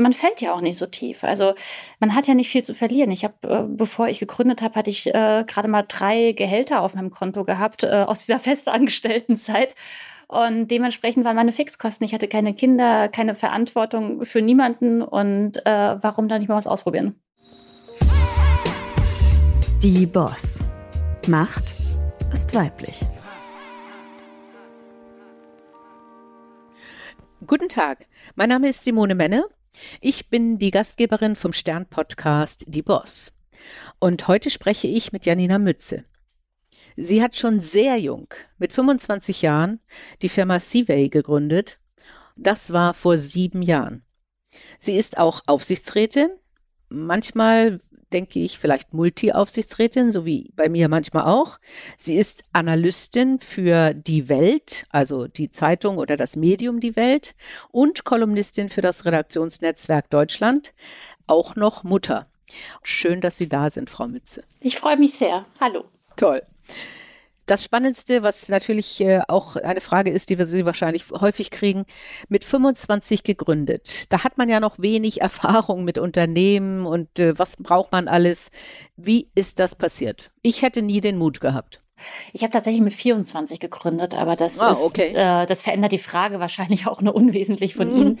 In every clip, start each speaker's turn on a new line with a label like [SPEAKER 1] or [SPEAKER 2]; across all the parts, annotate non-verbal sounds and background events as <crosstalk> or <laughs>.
[SPEAKER 1] man fällt ja auch nicht so tief. Also man hat ja nicht viel zu verlieren. Ich habe, äh, bevor ich gegründet habe, hatte ich äh, gerade mal drei Gehälter auf meinem Konto gehabt äh, aus dieser <laughs> festangestellten Zeit. Und dementsprechend waren meine Fixkosten. Ich hatte keine Kinder, keine Verantwortung für niemanden. Und äh, warum da nicht mal was ausprobieren?
[SPEAKER 2] Die Boss. Macht ist weiblich.
[SPEAKER 3] Guten Tag, mein Name ist Simone Menne. Ich bin die Gastgeberin vom Stern-Podcast Die Boss. Und heute spreche ich mit Janina Mütze. Sie hat schon sehr jung, mit 25 Jahren, die Firma Seaway gegründet. Das war vor sieben Jahren. Sie ist auch Aufsichtsrätin. Manchmal denke ich, vielleicht Multi-Aufsichtsrätin, so wie bei mir manchmal auch. Sie ist Analystin für Die Welt, also die Zeitung oder das Medium Die Welt und Kolumnistin für das Redaktionsnetzwerk Deutschland, auch noch Mutter. Schön, dass Sie da sind, Frau Mütze.
[SPEAKER 1] Ich freue mich sehr. Hallo.
[SPEAKER 3] Toll. Das Spannendste, was natürlich äh, auch eine Frage ist, die wir Sie wahrscheinlich häufig kriegen, mit 25 gegründet. Da hat man ja noch wenig <laughs> Erfahrung mit Unternehmen und äh, was braucht man alles. Wie ist das passiert? Ich hätte nie den Mut gehabt.
[SPEAKER 1] Ich habe tatsächlich mit 24 gegründet, aber das, ah, okay. ist, äh, das verändert die Frage wahrscheinlich auch nur unwesentlich von mhm. Ihnen.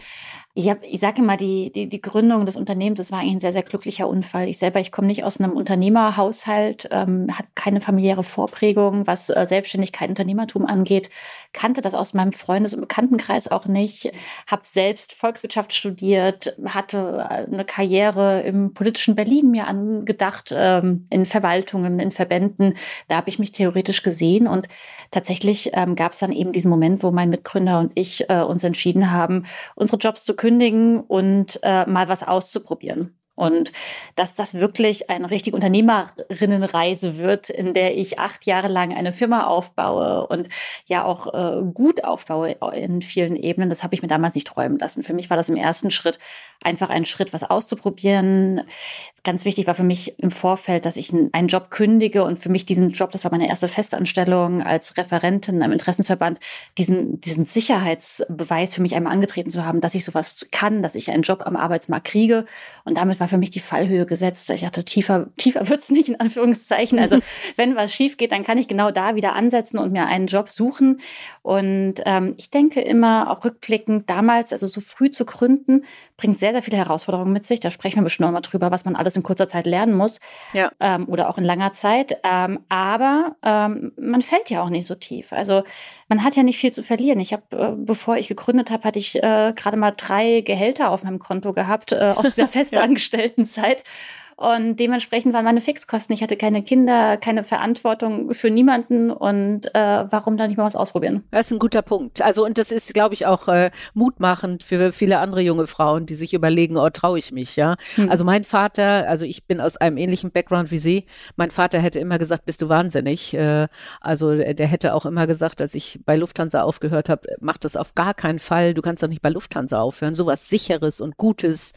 [SPEAKER 1] Ich, hab, ich sage immer, die, die, die Gründung des Unternehmens, das war eigentlich ein sehr, sehr glücklicher Unfall. Ich selber, ich komme nicht aus einem Unternehmerhaushalt, ähm, habe keine familiäre Vorprägung, was äh, Selbstständigkeit, Unternehmertum angeht, kannte das aus meinem Freundes- und Bekanntenkreis auch nicht, habe selbst Volkswirtschaft studiert, hatte äh, eine Karriere im politischen Berlin mir angedacht, ähm, in Verwaltungen, in Verbänden. Da habe ich mich theoretisch gesehen und tatsächlich ähm, gab es dann eben diesen Moment, wo mein Mitgründer und ich äh, uns entschieden haben, unsere Jobs zu kündigen und äh, mal was auszuprobieren. Und dass das wirklich eine richtige Unternehmerinnenreise wird, in der ich acht Jahre lang eine Firma aufbaue und ja auch äh, gut aufbaue in vielen Ebenen, das habe ich mir damals nicht träumen lassen. Für mich war das im ersten Schritt einfach ein Schritt, was auszuprobieren. Ganz wichtig war für mich im Vorfeld, dass ich einen Job kündige und für mich diesen Job, das war meine erste Festanstellung als Referentin am Interessensverband, diesen, diesen Sicherheitsbeweis für mich einmal angetreten zu haben, dass ich sowas kann, dass ich einen Job am Arbeitsmarkt kriege. Und damit war für mich die Fallhöhe gesetzt. Ich hatte tiefer, tiefer wird's nicht in Anführungszeichen. Also <laughs> wenn was schief geht, dann kann ich genau da wieder ansetzen und mir einen Job suchen. Und ähm, ich denke immer, auch rückblickend, damals, also so früh zu gründen, bringt sehr, sehr viele Herausforderungen mit sich. Da sprechen wir bestimmt noch mal drüber, was man alles in kurzer Zeit lernen muss. Ja. Ähm, oder auch in langer Zeit. Ähm, aber ähm, man fällt ja auch nicht so tief. Also man hat ja nicht viel zu verlieren. Ich habe, äh, bevor ich gegründet habe, hatte ich äh, gerade mal drei Gehälter auf meinem Konto gehabt äh, aus dieser <laughs> festangestellten Zeit. Und dementsprechend waren meine Fixkosten. Ich hatte keine Kinder, keine Verantwortung für niemanden. Und äh, warum dann nicht mal was ausprobieren?
[SPEAKER 3] Das ist ein guter Punkt. Also, und das ist, glaube ich, auch äh, mutmachend für viele andere junge Frauen, die sich überlegen, oh, traue ich mich, ja. Hm. Also mein Vater, also ich bin aus einem ähnlichen Background wie Sie. Mein Vater hätte immer gesagt, bist du wahnsinnig. Äh, also der hätte auch immer gesagt, als ich bei Lufthansa aufgehört habe, mach das auf gar keinen Fall. Du kannst doch nicht bei Lufthansa aufhören. Sowas Sicheres und Gutes.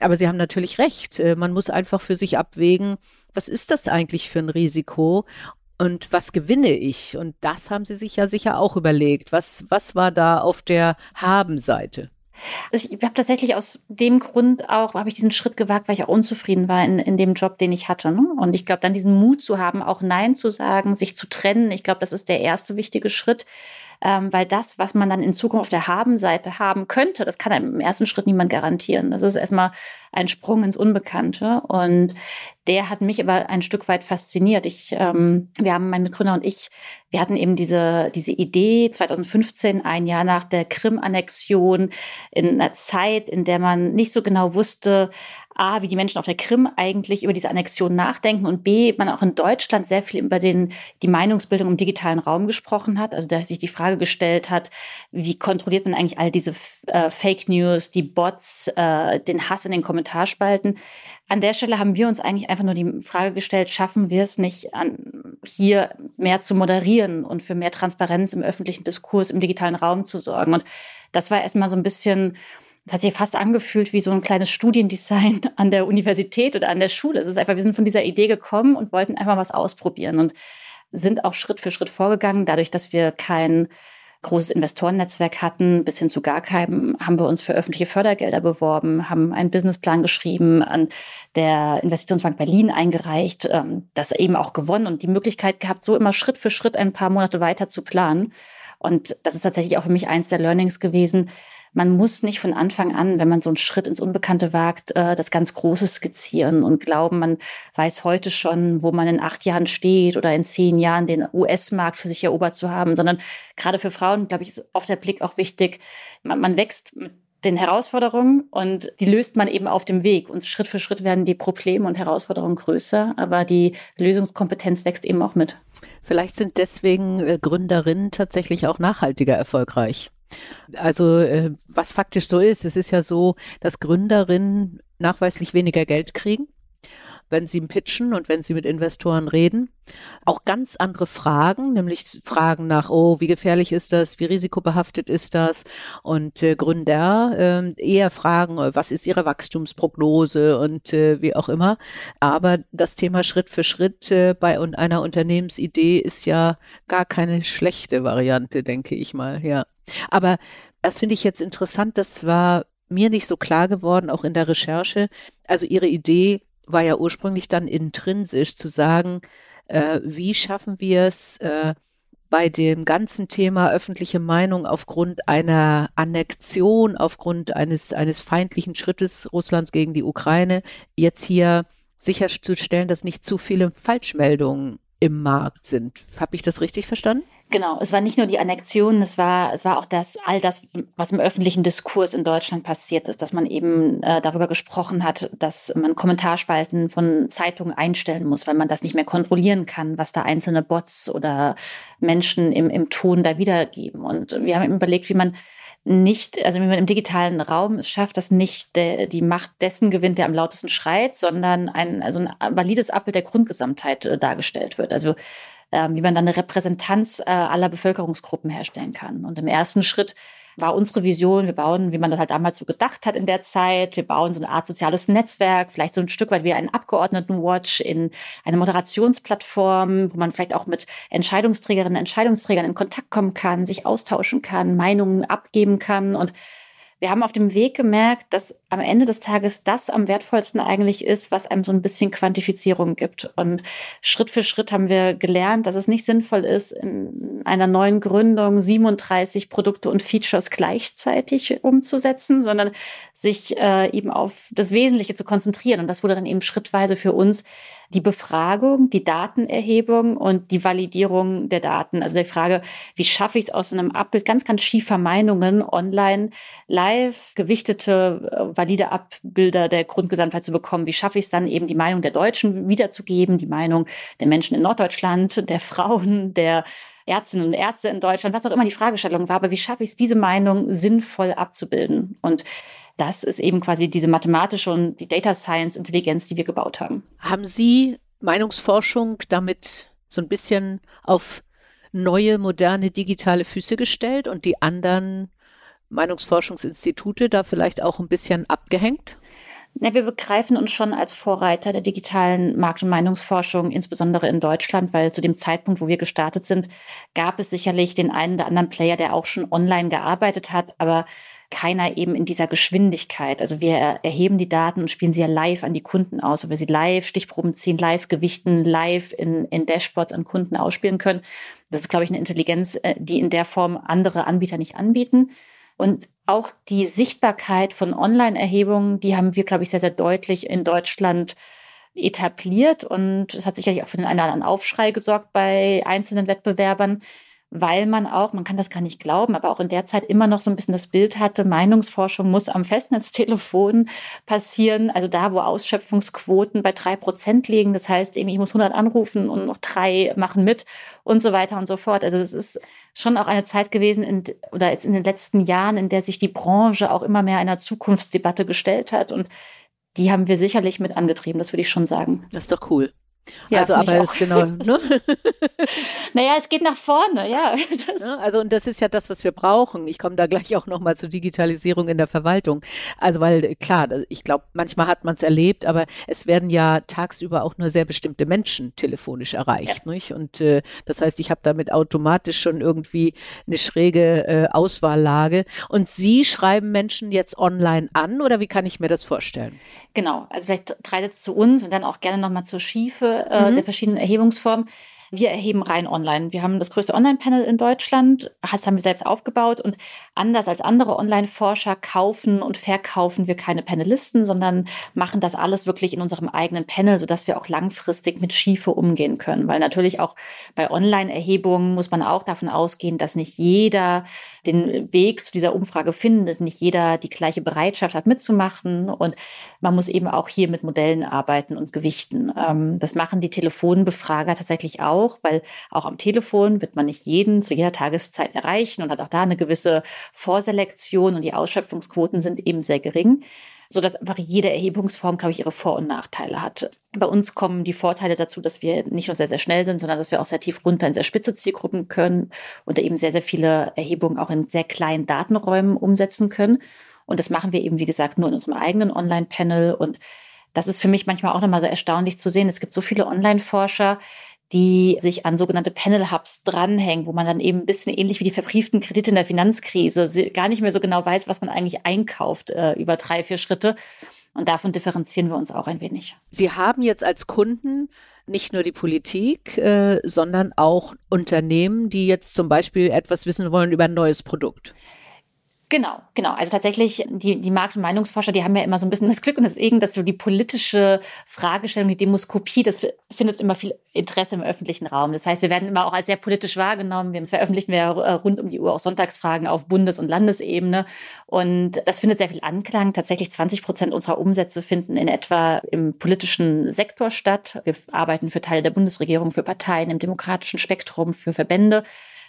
[SPEAKER 3] Aber Sie haben natürlich recht. Äh, man muss einfach für sich abwägen, was ist das eigentlich für ein Risiko und was gewinne ich? Und das haben Sie sich ja sicher auch überlegt. Was, was war da auf der Habenseite?
[SPEAKER 1] Also ich habe tatsächlich aus dem Grund auch, habe ich diesen Schritt gewagt, weil ich auch unzufrieden war in, in dem Job, den ich hatte. Ne? Und ich glaube, dann diesen Mut zu haben, auch Nein zu sagen, sich zu trennen, ich glaube, das ist der erste wichtige Schritt ähm, weil das, was man dann in Zukunft auf der Habenseite haben könnte, das kann einem im ersten Schritt niemand garantieren. Das ist erstmal ein Sprung ins Unbekannte und der hat mich aber ein Stück weit fasziniert. Ich, ähm, wir haben, mein Mitgründer und ich, wir hatten eben diese, diese Idee 2015, ein Jahr nach der Krim-Annexion, in einer Zeit, in der man nicht so genau wusste, A, wie die Menschen auf der Krim eigentlich über diese Annexion nachdenken und B, man auch in Deutschland sehr viel über den, die Meinungsbildung im digitalen Raum gesprochen hat. Also da sich die Frage gestellt hat, wie kontrolliert man eigentlich all diese äh, Fake News, die Bots, äh, den Hass in den Kommentarspalten. An der Stelle haben wir uns eigentlich einfach nur die Frage gestellt, schaffen wir es nicht, an, hier mehr zu moderieren und für mehr Transparenz im öffentlichen Diskurs, im digitalen Raum zu sorgen. Und das war erstmal so ein bisschen es hat sich fast angefühlt wie so ein kleines Studiendesign <laughs> an der Universität oder an der Schule. Es ist einfach, wir sind von dieser Idee gekommen und wollten einfach was ausprobieren und sind auch Schritt für Schritt vorgegangen, dadurch, dass wir kein großes Investorennetzwerk hatten, bis hin zu gar keinem, haben wir uns für öffentliche Fördergelder beworben, haben einen Businessplan geschrieben, an der Investitionsbank Berlin eingereicht, ähm, das eben auch gewonnen und die Möglichkeit gehabt, so immer Schritt für Schritt ein paar Monate weiter zu planen. Und das ist tatsächlich auch für mich eins der Learnings gewesen, man muss nicht von Anfang an, wenn man so einen Schritt ins Unbekannte wagt, äh, das ganz Große skizzieren und glauben, man weiß heute schon, wo man in acht Jahren steht oder in zehn Jahren den US-Markt für sich erobert zu haben, sondern gerade für Frauen, glaube ich, ist oft der Blick auch wichtig. Man, man wächst mit den Herausforderungen und die löst man eben auf dem Weg. Und Schritt für Schritt werden die Probleme und Herausforderungen größer, aber die Lösungskompetenz wächst eben auch mit.
[SPEAKER 3] Vielleicht sind deswegen äh, Gründerinnen tatsächlich auch nachhaltiger erfolgreich. Also äh, was faktisch so ist, es ist ja so, dass Gründerinnen nachweislich weniger Geld kriegen, wenn sie pitchen und wenn sie mit Investoren reden. Auch ganz andere Fragen, nämlich Fragen nach, oh, wie gefährlich ist das, wie risikobehaftet ist das? Und äh, Gründer äh, eher fragen, was ist ihre Wachstumsprognose und äh, wie auch immer. Aber das Thema Schritt für Schritt äh, bei einer Unternehmensidee ist ja gar keine schlechte Variante, denke ich mal, ja. Aber das finde ich jetzt interessant, das war mir nicht so klar geworden, auch in der Recherche. Also Ihre Idee war ja ursprünglich dann intrinsisch zu sagen, äh, wie schaffen wir es äh, bei dem ganzen Thema öffentliche Meinung aufgrund einer Annexion, aufgrund eines, eines feindlichen Schrittes Russlands gegen die Ukraine, jetzt hier sicherzustellen, dass nicht zu viele Falschmeldungen im Markt sind. Habe ich das richtig verstanden?
[SPEAKER 1] Genau, es war nicht nur die Annexion, es war, es war auch das, all das, was im öffentlichen Diskurs in Deutschland passiert ist, dass man eben äh, darüber gesprochen hat, dass man Kommentarspalten von Zeitungen einstellen muss, weil man das nicht mehr kontrollieren kann, was da einzelne Bots oder Menschen im, im Ton da wiedergeben. Und wir haben eben überlegt, wie man nicht, also wie man im digitalen Raum es schafft, dass nicht der, die Macht dessen gewinnt, der am lautesten schreit, sondern ein, also ein valides Abbild der Grundgesamtheit äh, dargestellt wird. Also wie man dann eine Repräsentanz äh, aller Bevölkerungsgruppen herstellen kann. Und im ersten Schritt war unsere Vision, wir bauen, wie man das halt damals so gedacht hat in der Zeit, wir bauen so eine Art soziales Netzwerk, vielleicht so ein Stück weit wie einen Abgeordnetenwatch in eine Moderationsplattform, wo man vielleicht auch mit Entscheidungsträgerinnen, Entscheidungsträgern in Kontakt kommen kann, sich austauschen kann, Meinungen abgeben kann und wir haben auf dem Weg gemerkt, dass am Ende des Tages das am wertvollsten eigentlich ist, was einem so ein bisschen Quantifizierung gibt. Und Schritt für Schritt haben wir gelernt, dass es nicht sinnvoll ist, in einer neuen Gründung 37 Produkte und Features gleichzeitig umzusetzen, sondern sich äh, eben auf das Wesentliche zu konzentrieren. Und das wurde dann eben schrittweise für uns die Befragung, die Datenerhebung und die Validierung der Daten. Also die Frage, wie schaffe ich es aus einem Abbild ganz, ganz schiefer Meinungen online live gewichtete, äh, valide Abbilder der Grundgesamtheit zu bekommen? Wie schaffe ich es dann eben die Meinung der Deutschen wiederzugeben, die Meinung der Menschen in Norddeutschland, der Frauen, der Ärztinnen und Ärzte in Deutschland, was auch immer die Fragestellung war, aber wie schaffe ich es, diese Meinung sinnvoll abzubilden? Und das ist eben quasi diese mathematische und die Data Science Intelligenz, die wir gebaut haben.
[SPEAKER 3] Haben Sie Meinungsforschung damit so ein bisschen auf neue, moderne, digitale Füße gestellt und die anderen Meinungsforschungsinstitute da vielleicht auch ein bisschen abgehängt?
[SPEAKER 1] Ja, wir begreifen uns schon als Vorreiter der digitalen Markt- und Meinungsforschung, insbesondere in Deutschland, weil zu dem Zeitpunkt, wo wir gestartet sind, gab es sicherlich den einen oder anderen Player, der auch schon online gearbeitet hat, aber keiner eben in dieser Geschwindigkeit. Also wir erheben die Daten und spielen sie ja live an die Kunden aus, ob wir sie live Stichproben ziehen, live gewichten, live in, in Dashboards an Kunden ausspielen können. Das ist, glaube ich, eine Intelligenz, äh, die in der Form andere Anbieter nicht anbieten. Und auch die Sichtbarkeit von Online-Erhebungen, die haben wir, glaube ich, sehr, sehr deutlich in Deutschland etabliert. Und es hat sicherlich auch für den einen oder anderen Aufschrei gesorgt bei einzelnen Wettbewerbern weil man auch, man kann das gar nicht glauben, aber auch in der Zeit immer noch so ein bisschen das Bild hatte, Meinungsforschung muss am Festnetztelefon passieren, also da, wo Ausschöpfungsquoten bei drei Prozent liegen. Das heißt, ich muss 100 anrufen und noch drei machen mit und so weiter und so fort. Also es ist schon auch eine Zeit gewesen, in, oder jetzt in den letzten Jahren, in der sich die Branche auch immer mehr einer Zukunftsdebatte gestellt hat und die haben wir sicherlich mit angetrieben, das würde ich schon sagen.
[SPEAKER 3] Das ist doch cool. Ja, also aber ist genau. <laughs> Ne?
[SPEAKER 1] naja, es geht nach vorne, ja. <laughs>
[SPEAKER 3] Also und das ist ja das, was wir brauchen. Ich komme da gleich auch nochmal zur Digitalisierung in der Verwaltung. Also weil klar, ich glaube, manchmal hat man es erlebt, aber es werden ja tagsüber auch nur sehr bestimmte Menschen telefonisch erreicht. Ja. Nicht? Und äh, das heißt, ich habe damit automatisch schon irgendwie eine schräge äh, Auswahllage. Und Sie schreiben Menschen jetzt online an oder wie kann ich mir das vorstellen?
[SPEAKER 1] Genau, also vielleicht drei Sätze zu uns und dann auch gerne nochmal zur Schiefe äh, mhm. der verschiedenen Erhebungsformen. Wir erheben rein online. Wir haben das größte Online-Panel in Deutschland. Das haben wir selbst aufgebaut. Und anders als andere Online-Forscher kaufen und verkaufen wir keine Panelisten, sondern machen das alles wirklich in unserem eigenen Panel, sodass wir auch langfristig mit Schiefe umgehen können. Weil natürlich auch bei Online-Erhebungen muss man auch davon ausgehen, dass nicht jeder den Weg zu dieser Umfrage findet, nicht jeder die gleiche Bereitschaft hat mitzumachen. Und man muss eben auch hier mit Modellen arbeiten und gewichten. Ähm, das machen die Telefonbefrager tatsächlich auch auch, weil auch am Telefon wird man nicht jeden zu jeder Tageszeit erreichen und hat auch da eine gewisse Vorselektion und die Ausschöpfungsquoten sind eben sehr gering so dass einfach jede Erhebungsform, glaube ich, ihre Vor- und Nachteile hat. Bei uns kommen die Vorteile dazu, dass wir nicht nur sehr, sehr schnell sind, sondern dass wir auch sehr tief runter in sehr spitze Zielgruppen können und eben sehr, sehr viele Erhebungen auch in sehr kleinen Datenräumen umsetzen können. Und das machen wir eben, wie gesagt, nur in unserem eigenen Online-Panel. Und das ist für mich manchmal auch nochmal so erstaunlich zu sehen. Es gibt so viele Online-Forscher, die sich an sogenannte Panel Hubs dranhängen, wo man dann eben ein bisschen ähnlich wie die verbrieften Kredite in der Finanzkrise gar nicht mehr so genau weiß, was man eigentlich einkauft äh, über drei, vier Schritte. Und davon differenzieren wir uns auch ein wenig.
[SPEAKER 3] Sie haben jetzt als Kunden nicht nur die Politik, äh, sondern auch Unternehmen, die jetzt zum Beispiel etwas wissen wollen über ein neues Produkt.
[SPEAKER 1] Genau, genau. Also tatsächlich, die, die Markt- und Meinungsforscher, die haben ja immer so ein bisschen das Glück und das Segen, dass so die politische Fragestellung, die Demoskopie, das findet immer viel Interesse im öffentlichen Raum. Das heißt, wir werden immer auch als sehr politisch wahrgenommen. Wir veröffentlichen wir äh, rund um die Uhr auch Sonntagsfragen auf Bundes- und Landesebene. Und das findet sehr viel Anklang. Tatsächlich 20 Prozent unserer Umsätze finden in etwa im politischen Sektor statt. Wir arbeiten für Teile der Bundesregierung, für Parteien im demokratischen Spektrum, für Verbände.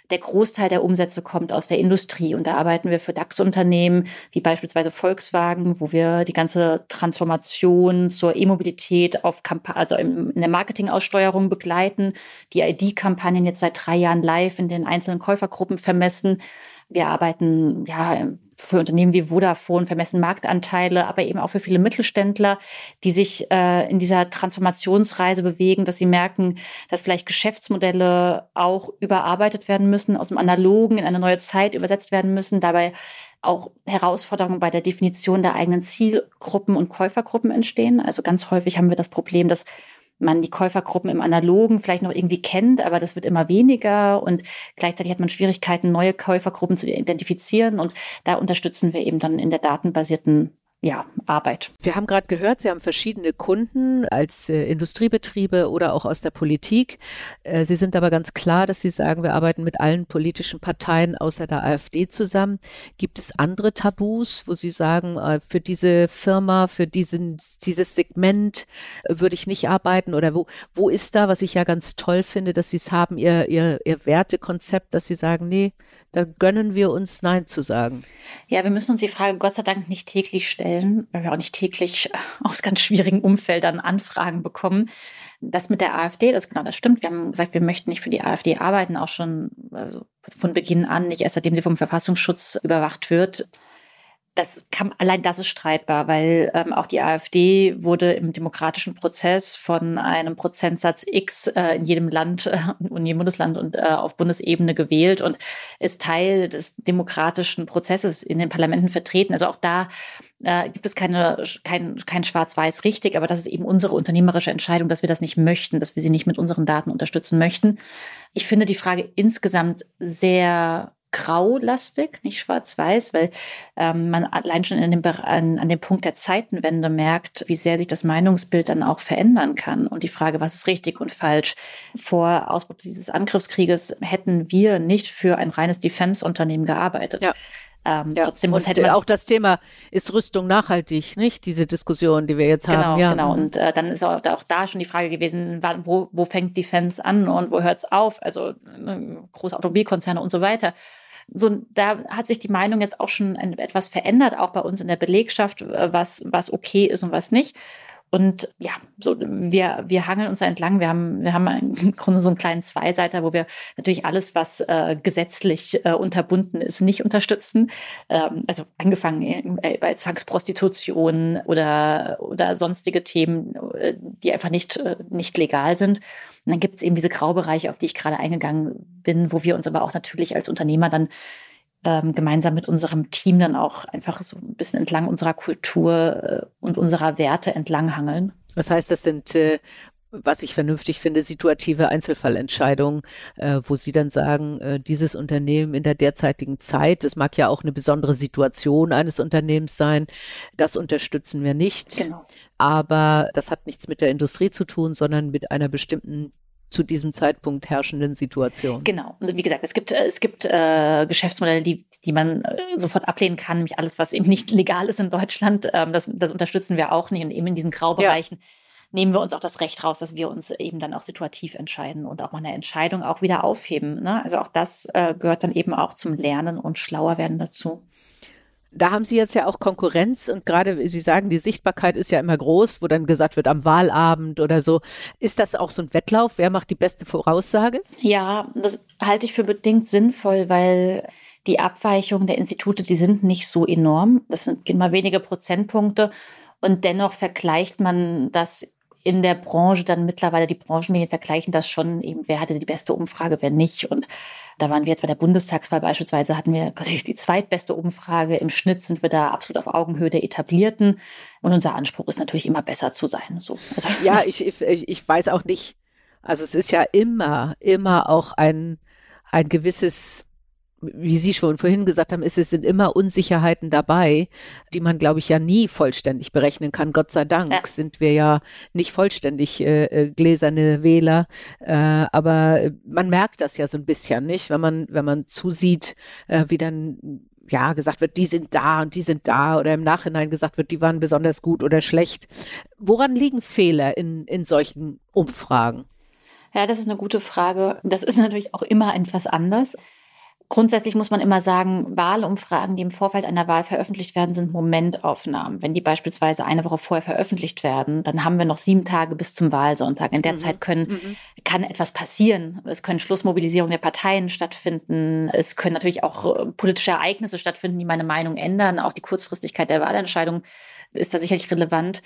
[SPEAKER 1] Der Großteil der Umsätze kommt aus der Industrie und da arbeiten wir für DAX-Unternehmen wie beispielsweise Volkswagen, wo wir die ganze Transformation zur E-Mobilität auf Kamp also in der Marketingaussteuerung begleiten, die ID-Kampagnen jetzt seit drei Jahren live in den einzelnen Käufergruppen vermessen. Wir arbeiten ja für Unternehmen wie Vodafone, vermessen Marktanteile, aber eben auch für viele Mittelständler, die sich äh, in dieser Transformationsreise bewegen, dass sie merken, dass vielleicht Geschäftsmodelle auch überarbeitet werden müssen, aus dem Analogen in eine neue Zeit übersetzt werden müssen, dabei auch Herausforderungen bei der Definition der eigenen Zielgruppen und Käufergruppen entstehen. Also ganz häufig haben wir das Problem, dass man die Käufergruppen im Analogen vielleicht noch irgendwie kennt, aber das wird immer weniger und gleichzeitig hat man Schwierigkeiten, neue Käufergruppen zu identifizieren und da unterstützen wir eben dann in der datenbasierten ja, Arbeit.
[SPEAKER 3] Wir haben gerade gehört, Sie haben verschiedene Kunden als äh, Industriebetriebe oder auch aus der Politik. Äh, Sie sind aber ganz klar, dass Sie sagen, wir arbeiten mit allen politischen Parteien außer der AfD zusammen. Gibt es andere Tabus, wo Sie sagen, äh, für diese Firma, für diesen, dieses Segment äh, würde ich nicht arbeiten? Oder wo, wo ist da, was ich ja ganz toll finde, dass Sie es haben, Ihr, Ihr, Ihr Wertekonzept, dass Sie sagen, nee, da gönnen wir uns Nein zu sagen?
[SPEAKER 1] Ja, wir müssen uns die Frage Gott sei Dank nicht täglich stellen, weil wir auch nicht täglich <laughs> aus ganz schwierigen Umfeldern Anfragen bekommen. Das mit der AfD, das genau, das stimmt. Wir haben gesagt, wir möchten nicht für die AfD arbeiten, auch schon also von Beginn an, nicht erst seitdem sie vom Verfassungsschutz überwacht wird das kann, allein das ist streitbar, weil ähm, auch die AfD wurde im demokratischen Prozess von einem Prozentsatz X äh, in jedem Land, äh, in jedem Bundesland und äh, auf Bundesebene gewählt und ist Teil des demokratischen Prozesses in den Parlamenten vertreten. Also auch da äh, gibt es keine, kein, kein Schwarz-Weiß richtig, aber das ist eben unsere unternehmerische Entscheidung, dass wir das nicht möchten, dass wir sie nicht mit unseren Daten unterstützen möchten. Ich finde die Frage insgesamt sehr graulastig, nicht schwarz-weiß, weil ähm, man allein schon dem, an, an dem Punkt der Zeitenwende merkt, wie sehr sich das Meinungsbild dann auch verändern kann. Und die Frage, was ist richtig und falsch? Vor Ausbruch dieses Angriffskrieges hätten wir nicht für ein reines Defense-Unternehmen gearbeitet. Ja.
[SPEAKER 3] Ähm, ja, trotzdem muss hätte man auch das Thema ist Rüstung nachhaltig, nicht diese Diskussion, die wir jetzt
[SPEAKER 1] genau,
[SPEAKER 3] haben.
[SPEAKER 1] Ja. Genau, und äh, dann ist auch, auch, da schon die Frage gewesen, wo, wo fängt Defense an und wo hört es auf? Also äh, große Automobilkonzerne und so weiter. So, da hat sich die Meinung jetzt auch schon ein, etwas verändert, auch bei uns in der Belegschaft, äh, was, was okay ist und was nicht. Und ja, so, wir, wir hangeln uns da entlang. Wir haben, wir haben im Grunde so einen kleinen Zweiseiter, wo wir natürlich alles, was äh, gesetzlich äh, unterbunden ist, nicht unterstützen. Ähm, also angefangen äh, bei Zwangsprostitution oder, oder sonstige Themen, äh, die einfach nicht, äh, nicht legal sind. Und dann gibt es eben diese Graubereiche, auf die ich gerade eingegangen bin, wo wir uns aber auch natürlich als Unternehmer dann ähm, gemeinsam mit unserem Team dann auch einfach so ein bisschen entlang unserer Kultur äh, und unserer Werte entlanghangeln.
[SPEAKER 3] Das heißt, das sind äh, was ich vernünftig finde, situative Einzelfallentscheidungen, äh, wo Sie dann sagen, äh, dieses Unternehmen in der derzeitigen Zeit, das mag ja auch eine besondere Situation eines Unternehmens sein, das unterstützen wir nicht. Genau. Aber das hat nichts mit der Industrie zu tun, sondern mit einer bestimmten zu diesem Zeitpunkt herrschenden Situation.
[SPEAKER 1] Genau. Und wie gesagt, es gibt, äh, es gibt äh, Geschäftsmodelle, die, die man äh, sofort ablehnen kann, nämlich alles, was eben nicht legal ist in Deutschland. Ähm, das, das unterstützen wir auch nicht. Und eben in diesen Graubereichen ja. nehmen wir uns auch das Recht raus, dass wir uns eben dann auch situativ entscheiden und auch mal eine Entscheidung auch wieder aufheben. Ne? Also auch das äh, gehört dann eben auch zum Lernen und schlauer werden dazu
[SPEAKER 3] da haben Sie jetzt ja auch Konkurrenz und gerade Sie sagen, die Sichtbarkeit ist ja immer groß, wo dann gesagt wird am Wahlabend oder so. Ist das auch so ein Wettlauf? Wer macht die beste Voraussage?
[SPEAKER 1] Ja, das halte ich für bedingt sinnvoll, weil die Abweichungen der Institute, die sind nicht so enorm. Das sind immer wenige Prozentpunkte. Und dennoch vergleicht man das in der Branche dann mittlerweile, die Branchenmedien vergleichen das schon eben, wer hatte die beste Umfrage, wer nicht. Und da waren wir jetzt bei der Bundestagswahl beispielsweise, hatten wir quasi die zweitbeste Umfrage. Im Schnitt sind wir da absolut auf Augenhöhe der Etablierten. Und unser Anspruch ist natürlich immer besser zu sein. So.
[SPEAKER 3] Also, ja, ich, ich, ich weiß auch nicht. Also es ist ja immer, immer auch ein, ein gewisses wie Sie schon vorhin gesagt haben, ist es sind immer Unsicherheiten dabei, die man, glaube ich, ja nie vollständig berechnen kann. Gott sei Dank ja. sind wir ja nicht vollständig äh, äh gläserne Wähler, äh, aber man merkt das ja so ein bisschen, nicht? Wenn man wenn man zusieht, äh, wie dann ja gesagt wird, die sind da und die sind da oder im Nachhinein gesagt wird, die waren besonders gut oder schlecht. Woran liegen Fehler in in solchen Umfragen?
[SPEAKER 1] Ja, das ist eine gute Frage. Das ist natürlich auch immer etwas anders. Grundsätzlich muss man immer sagen, Wahlumfragen, die im Vorfeld einer Wahl veröffentlicht werden, sind Momentaufnahmen. Wenn die beispielsweise eine Woche vorher veröffentlicht werden, dann haben wir noch sieben Tage bis zum Wahlsonntag. In der mhm. Zeit können, mhm. kann etwas passieren. Es können Schlussmobilisierungen der Parteien stattfinden. Es können natürlich auch äh, politische Ereignisse stattfinden, die meine Meinung ändern. Auch die Kurzfristigkeit der Wahlentscheidung ist da sicherlich relevant.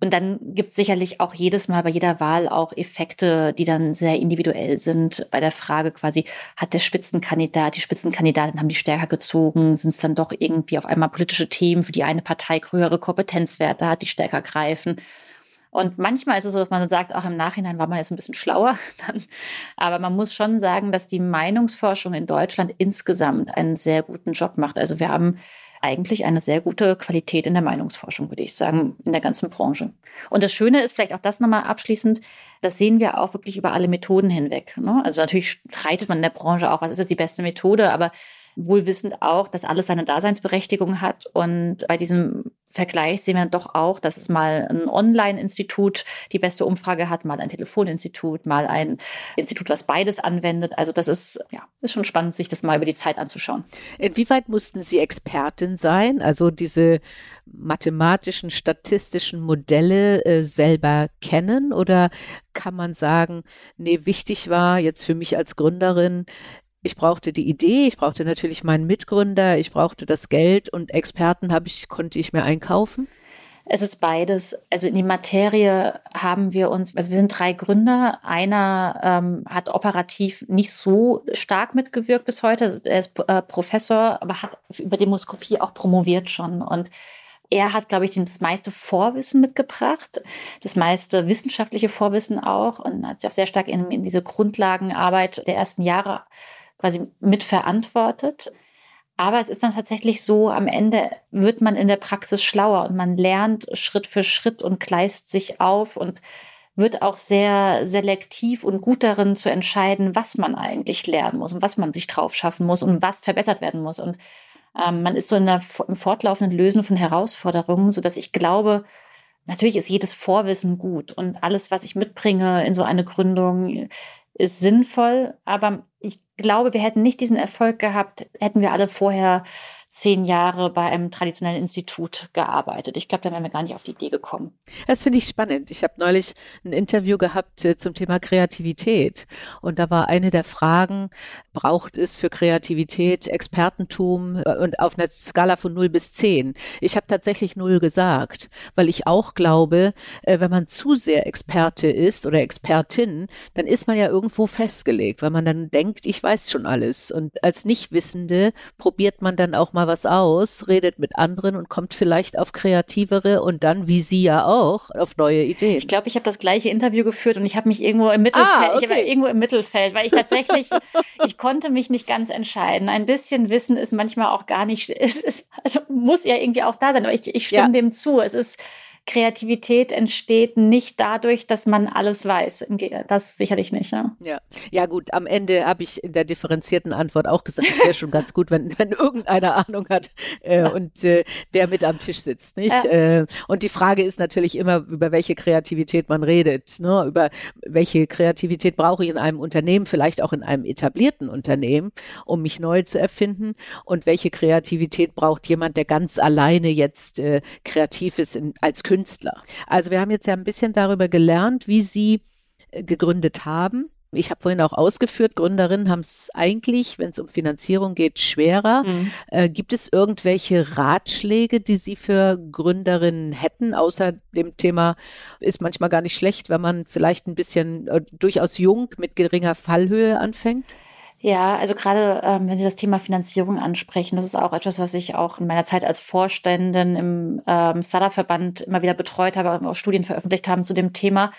[SPEAKER 1] Und dann gibt es sicherlich auch jedes Mal bei jeder Wahl auch Effekte, die dann sehr individuell sind. Bei der Frage quasi, hat der Spitzenkandidat, die Spitzenkandidatin haben die stärker gezogen? Sind es dann doch irgendwie auf einmal politische Themen, für die eine Partei höhere Kompetenzwerte hat, die stärker greifen? Und manchmal ist es so, dass man sagt, auch im Nachhinein war man jetzt ein bisschen schlauer. <laughs> Dann. Aber man muss schon sagen, dass die Meinungsforschung in Deutschland insgesamt einen sehr guten Job macht. Also wir haben eigentlich eine sehr gute Qualität in der Meinungsforschung, würde ich sagen, in der ganzen Branche. Und das Schöne ist vielleicht auch das nochmal abschließend, das sehen wir auch wirklich über alle Methoden hinweg. Ne? Also natürlich streitet man in der Branche auch, was ist jetzt die beste Methode, aber wohl wissend auch, dass alles seine Daseinsberechtigung hat. Und bei diesem Vergleich sehen wir doch auch, dass es mal ein Online-Institut die beste Umfrage hat, mal ein Telefoninstitut, mal ein Institut, was beides anwendet. Also das ist, ja, ist schon spannend, sich das mal über die Zeit anzuschauen.
[SPEAKER 3] Inwieweit mussten Sie Expertin sein? Also diese mathematischen, statistischen Modelle äh, selber kennen? Oder kann man sagen, nee, wichtig war jetzt für mich als Gründerin, ich brauchte die Idee, ich brauchte natürlich meinen Mitgründer, ich brauchte das Geld und Experten habe ich, konnte ich mir einkaufen.
[SPEAKER 1] Es ist beides. Also in die Materie haben wir uns, also wir sind drei Gründer. Einer ähm, hat operativ nicht so stark mitgewirkt bis heute. Er ist äh, Professor, aber hat über Demoskopie auch promoviert schon. Und er hat, glaube ich, das meiste Vorwissen mitgebracht, das meiste wissenschaftliche Vorwissen auch und hat sich auch sehr stark in, in diese Grundlagenarbeit der ersten Jahre quasi mitverantwortet. Aber es ist dann tatsächlich so, am Ende wird man in der Praxis schlauer und man lernt Schritt für Schritt und gleist sich auf und wird auch sehr selektiv und gut darin zu entscheiden, was man eigentlich lernen muss und was man sich drauf schaffen muss und was verbessert werden muss. Und ähm, man ist so in der, im fortlaufenden Lösen von Herausforderungen, so dass ich glaube, natürlich ist jedes Vorwissen gut und alles, was ich mitbringe in so eine Gründung, ist sinnvoll, aber ich glaube, wir hätten nicht diesen Erfolg gehabt, hätten wir alle vorher zehn Jahre bei einem traditionellen Institut gearbeitet. Ich glaube, da wären wir gar nicht auf die Idee gekommen.
[SPEAKER 3] Das finde ich spannend. Ich habe neulich ein Interview gehabt äh, zum Thema Kreativität. Und da war eine der Fragen, braucht es für Kreativität Expertentum äh, und auf einer Skala von 0 bis 10? Ich habe tatsächlich 0 gesagt, weil ich auch glaube, äh, wenn man zu sehr Experte ist oder Expertin, dann ist man ja irgendwo festgelegt, weil man dann denkt, ich weiß schon alles. Und als Nichtwissende probiert man dann auch mal was aus, redet mit anderen und kommt vielleicht auf kreativere und dann, wie Sie ja auch, auf neue Ideen.
[SPEAKER 1] Ich glaube, ich habe das gleiche Interview geführt und ich habe mich irgendwo im Mittelfeld, ah, okay. ich war irgendwo im Mittelfeld, weil ich tatsächlich, <laughs> ich konnte mich nicht ganz entscheiden. Ein bisschen Wissen ist manchmal auch gar nicht, <laughs> es ist, also muss ja irgendwie auch da sein, aber ich, ich stimme ja. dem zu. Es ist, Kreativität entsteht nicht dadurch, dass man alles weiß. Das sicherlich nicht. Ja,
[SPEAKER 3] ja. ja gut, am Ende habe ich in der differenzierten Antwort auch gesagt, es wäre schon ganz gut, wenn, wenn irgendeiner Ahnung hat äh, und äh, der mit am Tisch sitzt. Nicht? Ja. Äh, und die Frage ist natürlich immer, über welche Kreativität man redet. Ne? Über welche Kreativität brauche ich in einem Unternehmen, vielleicht auch in einem etablierten Unternehmen, um mich neu zu erfinden. Und welche Kreativität braucht jemand, der ganz alleine jetzt äh, kreativ ist in, als Künstler Künstler. Also wir haben jetzt ja ein bisschen darüber gelernt, wie Sie äh, gegründet haben. Ich habe vorhin auch ausgeführt, Gründerinnen haben es eigentlich, wenn es um Finanzierung geht, schwerer. Mhm. Äh, gibt es irgendwelche Ratschläge, die Sie für Gründerinnen hätten, außer dem Thema, ist manchmal gar nicht schlecht, wenn man vielleicht ein bisschen äh, durchaus jung mit geringer Fallhöhe anfängt?
[SPEAKER 1] Ja, also gerade ähm, wenn Sie das Thema Finanzierung ansprechen, das ist auch etwas, was ich auch in meiner Zeit als Vorständin im ähm, Startup-Verband immer wieder betreut habe, und auch Studien veröffentlicht haben zu dem Thema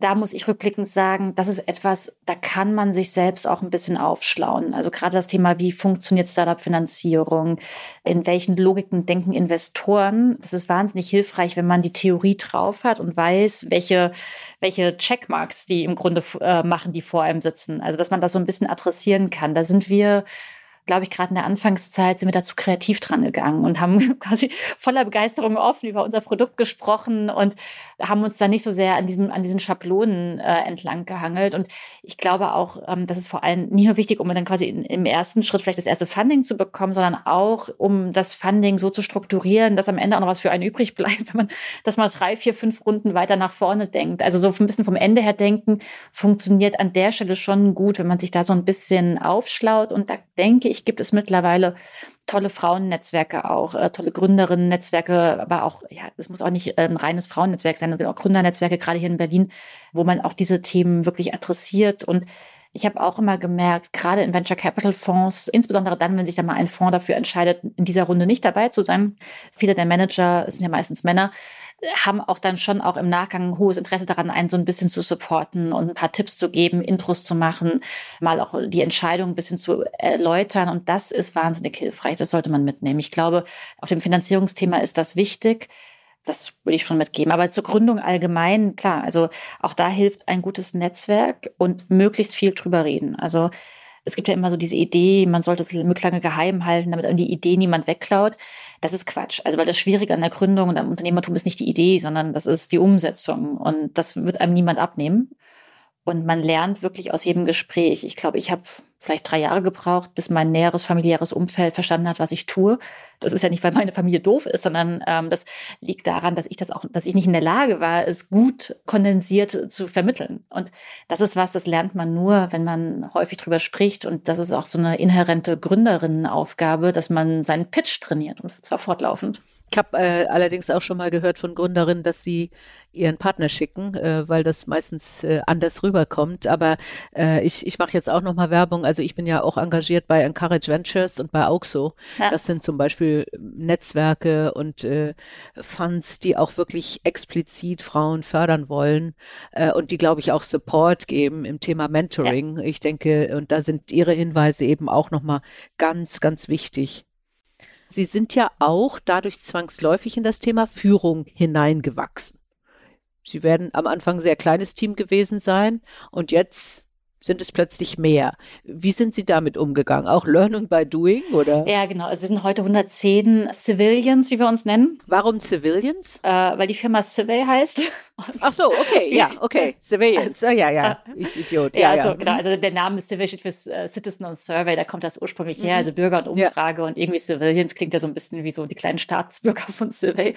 [SPEAKER 1] da muss ich rückblickend sagen, das ist etwas, da kann man sich selbst auch ein bisschen aufschlauen. Also gerade das Thema, wie funktioniert Startup-Finanzierung, in welchen Logiken denken Investoren, das ist wahnsinnig hilfreich, wenn man die Theorie drauf hat und weiß, welche, welche Checkmarks die im Grunde äh, machen, die vor einem sitzen. Also dass man das so ein bisschen adressieren kann. Da sind wir glaube ich, gerade in der Anfangszeit sind wir dazu kreativ dran gegangen und haben <laughs> quasi voller Begeisterung offen über unser Produkt gesprochen und haben uns da nicht so sehr an diesem, an diesen Schablonen äh, entlang gehangelt. Und ich glaube auch, ähm, das ist vor allem nicht nur wichtig, um dann quasi in, im ersten Schritt vielleicht das erste Funding zu bekommen, sondern auch, um das Funding so zu strukturieren, dass am Ende auch noch was für einen übrig bleibt, <laughs> wenn man das mal drei, vier, fünf Runden weiter nach vorne denkt. Also so ein bisschen vom Ende her denken, funktioniert an der Stelle schon gut, wenn man sich da so ein bisschen aufschlaut. Und da denke ich, gibt es mittlerweile tolle Frauennetzwerke auch, äh, tolle Gründerinnen-Netzwerke, aber auch, ja, es muss auch nicht ein reines Frauennetzwerk sein, sondern auch Gründernetzwerke, gerade hier in Berlin, wo man auch diese Themen wirklich adressiert und ich habe auch immer gemerkt, gerade in Venture Capital Fonds, insbesondere dann, wenn sich da mal ein Fonds dafür entscheidet, in dieser Runde nicht dabei zu sein. Viele der Manager sind ja meistens Männer, haben auch dann schon auch im Nachgang ein hohes Interesse daran, einen so ein bisschen zu supporten und ein paar Tipps zu geben, Intros zu machen, mal auch die Entscheidung ein bisschen zu erläutern. Und das ist wahnsinnig hilfreich. Das sollte man mitnehmen. Ich glaube, auf dem Finanzierungsthema ist das wichtig. Das würde ich schon mitgeben. Aber zur Gründung allgemein, klar, also auch da hilft ein gutes Netzwerk und möglichst viel drüber reden. Also es gibt ja immer so diese Idee, man sollte es möglichst lange geheim halten, damit die Idee niemand wegklaut. Das ist Quatsch. Also weil das Schwierige an der Gründung und am Unternehmertum ist nicht die Idee, sondern das ist die Umsetzung. Und das wird einem niemand abnehmen. Und man lernt wirklich aus jedem Gespräch. Ich glaube, ich habe vielleicht drei Jahre gebraucht, bis mein näheres familiäres Umfeld verstanden hat, was ich tue. Das ist ja nicht, weil meine Familie doof ist, sondern ähm, das liegt daran, dass ich das auch, dass ich nicht in der Lage war, es gut kondensiert zu vermitteln. Und das ist was, das lernt man nur, wenn man häufig drüber spricht. Und das ist auch so eine inhärente Gründerinnenaufgabe, dass man seinen Pitch trainiert und zwar fortlaufend.
[SPEAKER 3] Ich habe äh, allerdings auch schon mal gehört von Gründerinnen, dass sie ihren Partner schicken, äh, weil das meistens äh, anders rüberkommt. Aber äh, ich, ich mache jetzt auch noch mal Werbung. Also ich bin ja auch engagiert bei Encourage Ventures und bei Auxo. Ja. Das sind zum Beispiel Netzwerke und äh, Funds, die auch wirklich explizit Frauen fördern wollen äh, und die, glaube ich, auch Support geben im Thema Mentoring. Ja. Ich denke, und da sind Ihre Hinweise eben auch noch mal ganz, ganz wichtig. Sie sind ja auch dadurch zwangsläufig in das Thema Führung hineingewachsen. Sie werden am Anfang ein sehr kleines Team gewesen sein und jetzt sind es plötzlich mehr. Wie sind Sie damit umgegangen? Auch Learning by Doing oder?
[SPEAKER 1] Ja, genau. Also wir sind heute 110 Civilians, wie wir uns nennen.
[SPEAKER 3] Warum Civilians?
[SPEAKER 1] Äh, weil die Firma Civil heißt.
[SPEAKER 3] Ach so, okay, ja, <laughs> okay. Civilians. Oh, ja, ja. Ich Idiot.
[SPEAKER 1] Ja, ja, also, genau. Also der Name Civil steht für uh, Citizen on Survey, da kommt das ursprünglich her, mhm. also Bürger und Umfrage ja. und irgendwie Civilians klingt ja so ein bisschen wie so die kleinen Staatsbürger von Civil.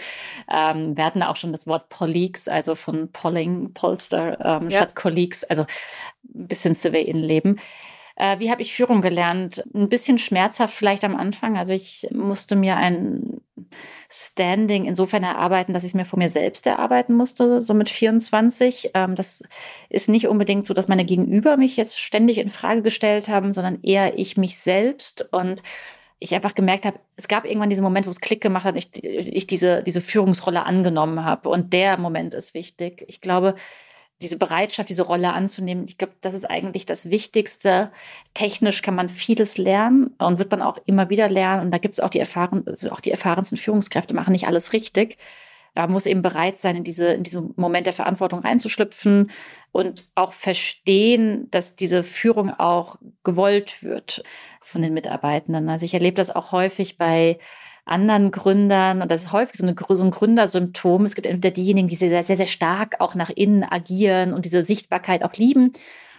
[SPEAKER 1] Ähm, wir hatten auch schon das Wort Colleagues, also von Polling, Polster ähm, ja. statt Colleagues, also ein bisschen Civil-Innenleben. Äh, wie habe ich Führung gelernt? Ein bisschen schmerzhaft vielleicht am Anfang. Also ich musste mir ein Standing insofern erarbeiten, dass ich es mir vor mir selbst erarbeiten musste, so mit 24. Ähm, das ist nicht unbedingt so, dass meine Gegenüber mich jetzt ständig in Frage gestellt haben, sondern eher ich mich selbst und ich einfach gemerkt habe, es gab irgendwann diesen Moment, wo es Klick gemacht hat, ich, ich diese, diese Führungsrolle angenommen habe. Und der Moment ist wichtig. Ich glaube, diese Bereitschaft, diese Rolle anzunehmen, ich glaube, das ist eigentlich das Wichtigste. Technisch kann man vieles lernen und wird man auch immer wieder lernen. Und da gibt es auch die erfahren, also auch die erfahrensten Führungskräfte machen nicht alles richtig. Man muss eben bereit sein, in diese, in diesen Moment der Verantwortung reinzuschlüpfen und auch verstehen, dass diese Führung auch gewollt wird von den Mitarbeitenden. Also ich erlebe das auch häufig bei anderen Gründern, und das ist häufig so, eine, so ein Gründersymptom, es gibt entweder diejenigen, die sehr, sehr, sehr stark auch nach innen agieren und diese Sichtbarkeit auch lieben. Und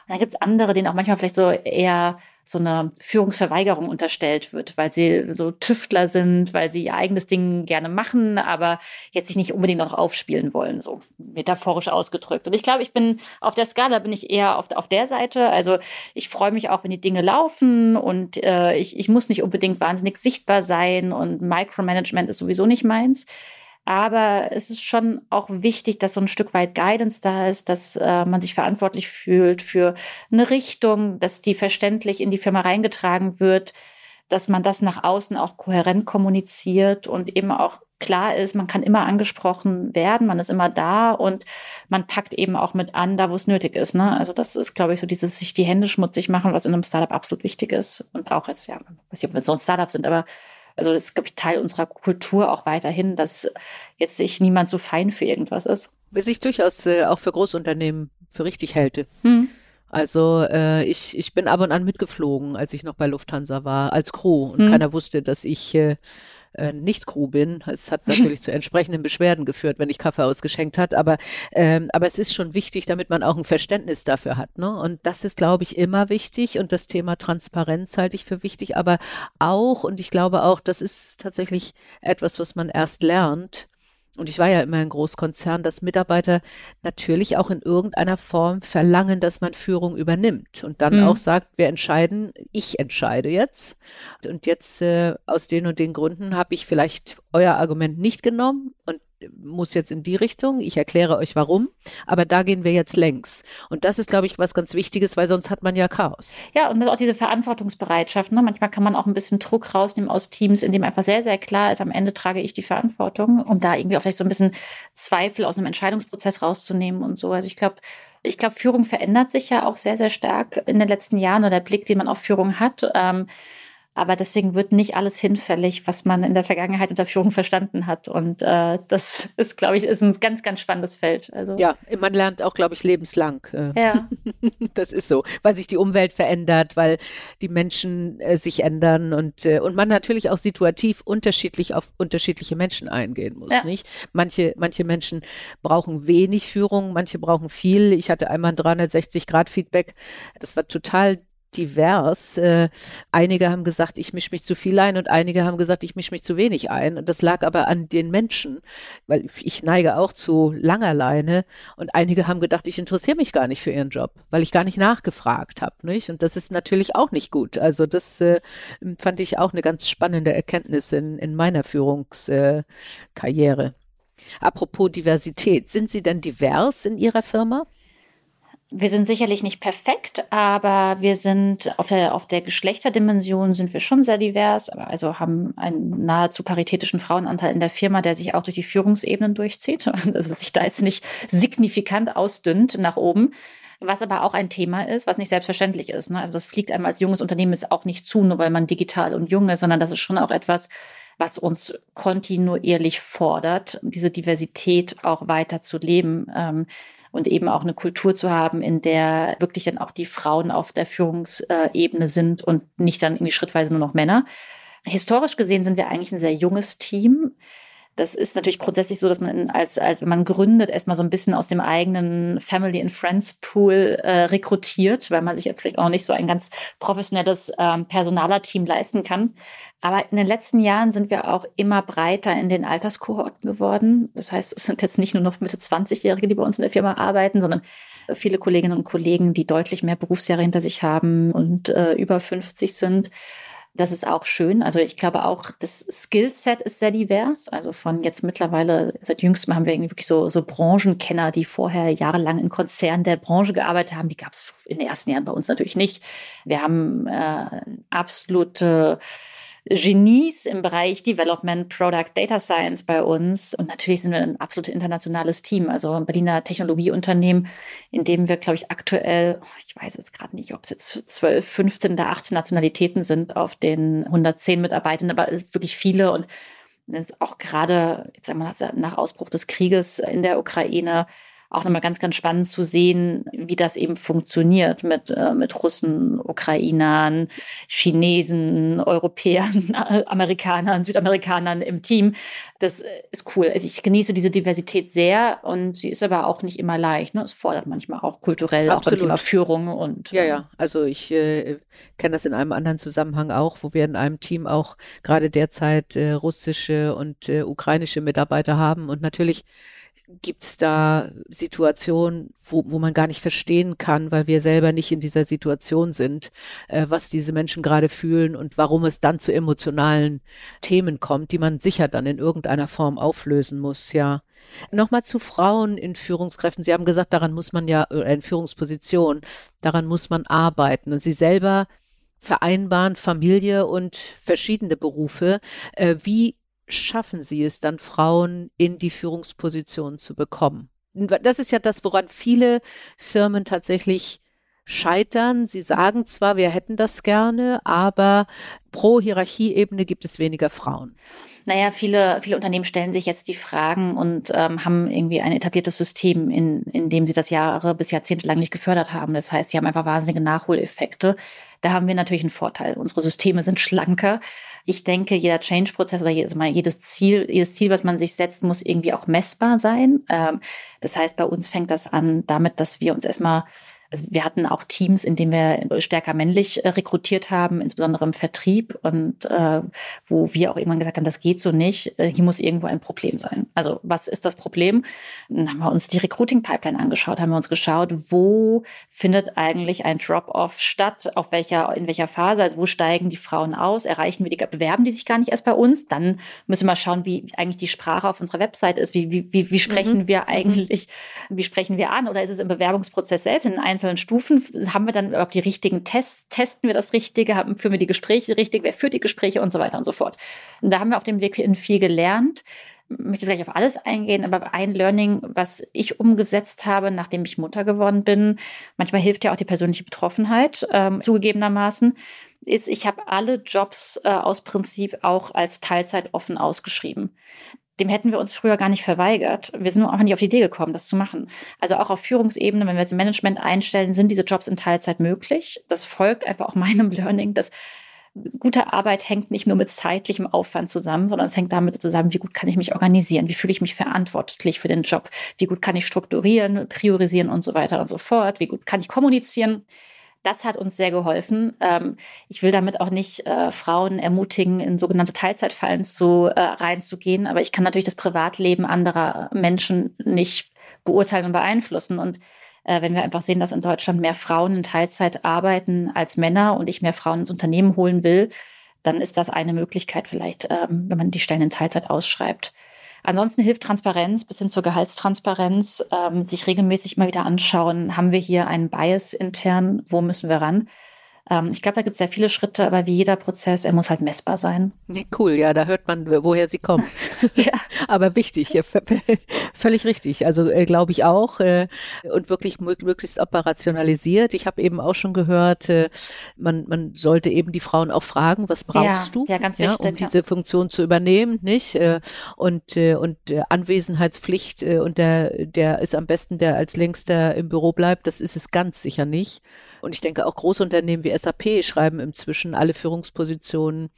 [SPEAKER 1] dann gibt es andere, denen auch manchmal vielleicht so eher so eine Führungsverweigerung unterstellt wird, weil sie so Tüftler sind, weil sie ihr eigenes Ding gerne machen, aber jetzt sich nicht unbedingt noch aufspielen wollen, so metaphorisch ausgedrückt. Und ich glaube, ich bin auf der Skala bin ich eher auf, auf der Seite. Also ich freue mich auch, wenn die Dinge laufen und äh, ich, ich muss nicht unbedingt wahnsinnig sichtbar sein und Micromanagement ist sowieso nicht meins. Aber es ist schon auch wichtig, dass so ein Stück weit Guidance da ist, dass äh, man sich verantwortlich fühlt für eine Richtung, dass die verständlich in die Firma reingetragen wird, dass man das nach außen auch kohärent kommuniziert und eben auch klar ist, man kann immer angesprochen werden, man ist immer da und man packt eben auch mit an, da wo es nötig ist. Ne? Also das ist, glaube ich, so dieses sich die Hände schmutzig machen, was in einem Startup absolut wichtig ist und auch jetzt, ja, weiß nicht, ob wir so ein Startup sind, aber also das ist, glaube ich, Teil unserer Kultur auch weiterhin, dass jetzt sich niemand so fein für irgendwas ist.
[SPEAKER 3] Was ich durchaus äh, auch für Großunternehmen für richtig hälte. Hm. Also äh, ich, ich bin ab und an mitgeflogen, als ich noch bei Lufthansa war, als Crew. Und hm. keiner wusste, dass ich äh, äh, nicht Crew bin. Es hat <laughs> natürlich zu entsprechenden Beschwerden geführt, wenn ich Kaffee ausgeschenkt hat. Aber, ähm, aber es ist schon wichtig, damit man auch ein Verständnis dafür hat. Ne? Und das ist, glaube ich, immer wichtig. Und das Thema Transparenz halte ich für wichtig. Aber auch, und ich glaube auch, das ist tatsächlich etwas, was man erst lernt, und ich war ja immer ein Großkonzern, dass Mitarbeiter natürlich auch in irgendeiner Form verlangen, dass man Führung übernimmt und dann mhm. auch sagt, wir entscheiden, ich entscheide jetzt. Und jetzt äh, aus den und den Gründen habe ich vielleicht euer Argument nicht genommen und muss jetzt in die Richtung. Ich erkläre euch warum, aber da gehen wir jetzt längs. Und das ist, glaube ich, was ganz Wichtiges, weil sonst hat man ja Chaos.
[SPEAKER 1] Ja, und das ist auch diese Verantwortungsbereitschaft. Ne? Manchmal kann man auch ein bisschen Druck rausnehmen aus Teams, in dem einfach sehr, sehr klar ist, am Ende trage ich die Verantwortung, um da irgendwie auch vielleicht so ein bisschen Zweifel aus einem Entscheidungsprozess rauszunehmen und so. Also ich glaube, ich glaube, Führung verändert sich ja auch sehr, sehr stark in den letzten Jahren oder der Blick, den man auf Führung hat. Ähm, aber deswegen wird nicht alles hinfällig, was man in der Vergangenheit unter Führung verstanden hat. Und äh, das <laughs> ist, glaube ich, ist ein ganz, ganz spannendes Feld.
[SPEAKER 3] Also ja, man lernt auch, glaube ich, lebenslang. Äh. Ja. <laughs> das ist so, weil sich die Umwelt verändert, weil die Menschen äh, sich ändern und äh, und man natürlich auch situativ unterschiedlich auf unterschiedliche Menschen eingehen muss. Ja. Nicht? Manche manche Menschen brauchen wenig Führung, manche brauchen viel. Ich hatte einmal ein 360 Grad Feedback. Das war total divers. Äh, einige haben gesagt, ich mische mich zu viel ein und einige haben gesagt, ich mische mich zu wenig ein. Und das lag aber an den Menschen, weil ich neige auch zu langer Leine und einige haben gedacht, ich interessiere mich gar nicht für ihren Job, weil ich gar nicht nachgefragt habe. Nicht? Und das ist natürlich auch nicht gut. Also das äh, fand ich auch eine ganz spannende Erkenntnis in, in meiner Führungskarriere. Apropos Diversität, sind Sie denn divers in Ihrer Firma?
[SPEAKER 1] Wir sind sicherlich nicht perfekt, aber wir sind auf der, auf der Geschlechterdimension sind wir schon sehr divers, also haben einen nahezu paritätischen Frauenanteil in der Firma, der sich auch durch die Führungsebenen durchzieht, <laughs> also sich da jetzt nicht signifikant ausdünnt nach oben. Was aber auch ein Thema ist, was nicht selbstverständlich ist. Ne? Also das fliegt einem als junges Unternehmen ist auch nicht zu, nur weil man digital und jung ist, sondern das ist schon auch etwas, was uns kontinuierlich fordert, diese Diversität auch weiter zu leben. Ähm, und eben auch eine Kultur zu haben, in der wirklich dann auch die Frauen auf der Führungsebene sind und nicht dann irgendwie schrittweise nur noch Männer. Historisch gesehen sind wir eigentlich ein sehr junges Team. Das ist natürlich grundsätzlich so, dass man als, als wenn man gründet, erstmal so ein bisschen aus dem eigenen Family and Friends Pool äh, rekrutiert, weil man sich jetzt vielleicht auch nicht so ein ganz professionelles ähm, Personalerteam leisten kann. Aber in den letzten Jahren sind wir auch immer breiter in den Alterskohorten geworden. Das heißt, es sind jetzt nicht nur noch Mitte 20-Jährige, die bei uns in der Firma arbeiten, sondern viele Kolleginnen und Kollegen, die deutlich mehr Berufsjahre hinter sich haben und äh, über 50 sind. Das ist auch schön. Also ich glaube auch, das Skillset ist sehr divers. Also von jetzt mittlerweile, seit jüngstem haben wir irgendwie wirklich so, so Branchenkenner, die vorher jahrelang in Konzernen der Branche gearbeitet haben. Die gab es in den ersten Jahren bei uns natürlich nicht. Wir haben äh, absolute Genies im Bereich Development, Product, Data Science bei uns. Und natürlich sind wir ein absolut internationales Team, also ein Berliner Technologieunternehmen, in dem wir, glaube ich, aktuell, ich weiß jetzt gerade nicht, ob es jetzt 12, 15 oder 18 Nationalitäten sind auf den 110 Mitarbeitern, aber wirklich viele und ist auch gerade, jetzt sagen wir nach Ausbruch des Krieges in der Ukraine auch nochmal ganz, ganz spannend zu sehen, wie das eben funktioniert mit, äh, mit Russen, Ukrainern, Chinesen, Europäern, <laughs> Amerikanern, Südamerikanern im Team. Das ist cool. Also ich genieße diese Diversität sehr und sie ist aber auch nicht immer leicht. Ne? Es fordert manchmal auch kulturell, Absolut. auch beim Thema Führung und.
[SPEAKER 3] Ja, ja. Ähm, also ich äh, kenne das in einem anderen Zusammenhang auch, wo wir in einem Team auch gerade derzeit äh, russische und äh, ukrainische Mitarbeiter haben und natürlich Gibt es da Situationen, wo, wo man gar nicht verstehen kann, weil wir selber nicht in dieser Situation sind, äh, was diese Menschen gerade fühlen und warum es dann zu emotionalen Themen kommt, die man sicher dann in irgendeiner Form auflösen muss, ja. Nochmal zu Frauen in Führungskräften. Sie haben gesagt, daran muss man ja, äh, in Führungsposition, daran muss man arbeiten. Und Sie selber vereinbaren Familie und verschiedene Berufe. Äh, wie schaffen sie es dann, Frauen in die Führungsposition zu bekommen? Das ist ja das, woran viele Firmen tatsächlich scheitern. Sie sagen zwar, wir hätten das gerne, aber pro Hierarchieebene gibt es weniger Frauen.
[SPEAKER 1] Naja, viele, viele Unternehmen stellen sich jetzt die Fragen und ähm, haben irgendwie ein etabliertes System, in, in dem sie das Jahre bis Jahrzehnte lang nicht gefördert haben. Das heißt, sie haben einfach wahnsinnige Nachholeffekte. Da haben wir natürlich einen Vorteil. Unsere Systeme sind schlanker. Ich denke, jeder Change-Prozess oder jedes, mal jedes Ziel, jedes Ziel, was man sich setzt, muss irgendwie auch messbar sein. Ähm, das heißt, bei uns fängt das an damit, dass wir uns erstmal also wir hatten auch Teams, in denen wir stärker männlich äh, rekrutiert haben, insbesondere im Vertrieb und äh, wo wir auch irgendwann gesagt haben, das geht so nicht, äh, hier muss irgendwo ein Problem sein. Also was ist das Problem? Dann haben wir uns die Recruiting-Pipeline angeschaut, haben wir uns geschaut, wo findet eigentlich ein Drop-off statt, auf welcher, in welcher Phase, also wo steigen die Frauen aus, erreichen wir die, bewerben die sich gar nicht erst bei uns, dann müssen wir schauen, wie eigentlich die Sprache auf unserer Website ist, wie, wie, wie, wie sprechen mhm. wir eigentlich, wie sprechen wir an oder ist es im Bewerbungsprozess selbst in einzelnen einzelnen Stufen. Haben wir dann überhaupt die richtigen Tests, testen wir das Richtige, haben, führen wir die Gespräche richtig, wer führt die Gespräche? Und so weiter und so fort. Und da haben wir auf dem Weg in viel gelernt. Ich möchte gleich auf alles eingehen, aber ein Learning, was ich umgesetzt habe, nachdem ich Mutter geworden bin, manchmal hilft ja auch die persönliche Betroffenheit, ähm, zugegebenermaßen, ist, ich habe alle Jobs äh, aus Prinzip auch als Teilzeit offen ausgeschrieben dem hätten wir uns früher gar nicht verweigert. Wir sind nur einfach nicht auf die Idee gekommen, das zu machen. Also auch auf Führungsebene, wenn wir jetzt Management einstellen, sind diese Jobs in Teilzeit möglich. Das folgt einfach auch <laughs> meinem Learning, dass gute Arbeit hängt nicht nur mit zeitlichem Aufwand zusammen, sondern es hängt damit zusammen, wie gut kann ich mich organisieren, wie fühle ich mich verantwortlich für den Job, wie gut kann ich strukturieren, priorisieren und so weiter und so fort, wie gut kann ich kommunizieren das hat uns sehr geholfen. Ähm, ich will damit auch nicht äh, Frauen ermutigen, in sogenannte Teilzeitfallen zu, äh, reinzugehen, aber ich kann natürlich das Privatleben anderer Menschen nicht beurteilen und beeinflussen. Und äh, wenn wir einfach sehen, dass in Deutschland mehr Frauen in Teilzeit arbeiten als Männer und ich mehr Frauen ins Unternehmen holen will, dann ist das eine Möglichkeit vielleicht, ähm, wenn man die Stellen in Teilzeit ausschreibt. Ansonsten hilft Transparenz bis hin zur Gehaltstransparenz, ähm, sich regelmäßig immer wieder anschauen, haben wir hier einen Bias intern, wo müssen wir ran? Ähm, ich glaube, da gibt es sehr viele Schritte, aber wie jeder Prozess, er muss halt messbar sein.
[SPEAKER 3] Cool, ja, da hört man, woher sie kommen. <laughs> ja. aber wichtig, ja, völlig richtig. Also äh, glaube ich auch äh, und wirklich möglichst operationalisiert. Ich habe eben auch schon gehört, äh, man, man sollte eben die Frauen auch fragen, was brauchst ja, du,
[SPEAKER 1] ja, ganz wichtig,
[SPEAKER 3] um diese Funktion zu übernehmen, nicht? Äh, und äh, und Anwesenheitspflicht äh, und der der ist am besten, der als längster im Büro bleibt. Das ist es ganz sicher nicht. Und ich denke, auch Großunternehmen wie SAP schreiben inzwischen alle Führungspositionen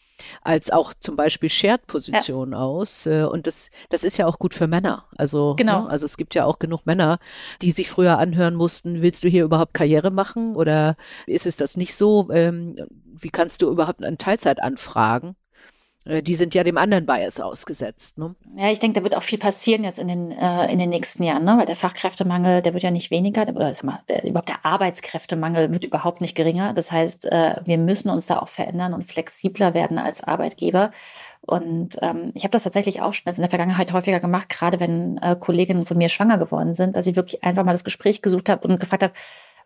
[SPEAKER 3] als auch zum Beispiel Shared-Positionen ja. aus. Äh, und das, das ist ja auch gut für Männer. Also,
[SPEAKER 1] genau.
[SPEAKER 3] Ne, also es gibt ja auch genug Männer, die sich früher anhören mussten, willst du hier überhaupt Karriere machen oder ist es das nicht so? Ähm, wie kannst du überhaupt eine Teilzeit anfragen? Äh, die sind ja dem anderen Bias ausgesetzt. Ne?
[SPEAKER 1] Ja, ich denke, da wird auch viel passieren jetzt in den, äh, in den nächsten Jahren, ne? weil der Fachkräftemangel, der wird ja nicht weniger, oder sag mal, der, überhaupt der Arbeitskräftemangel wird überhaupt nicht geringer. Das heißt, äh, wir müssen uns da auch verändern und flexibler werden als Arbeitgeber. Und ähm, ich habe das tatsächlich auch schon in der Vergangenheit häufiger gemacht, gerade wenn äh, Kolleginnen von mir schwanger geworden sind, dass ich wirklich einfach mal das Gespräch gesucht habe und gefragt habe,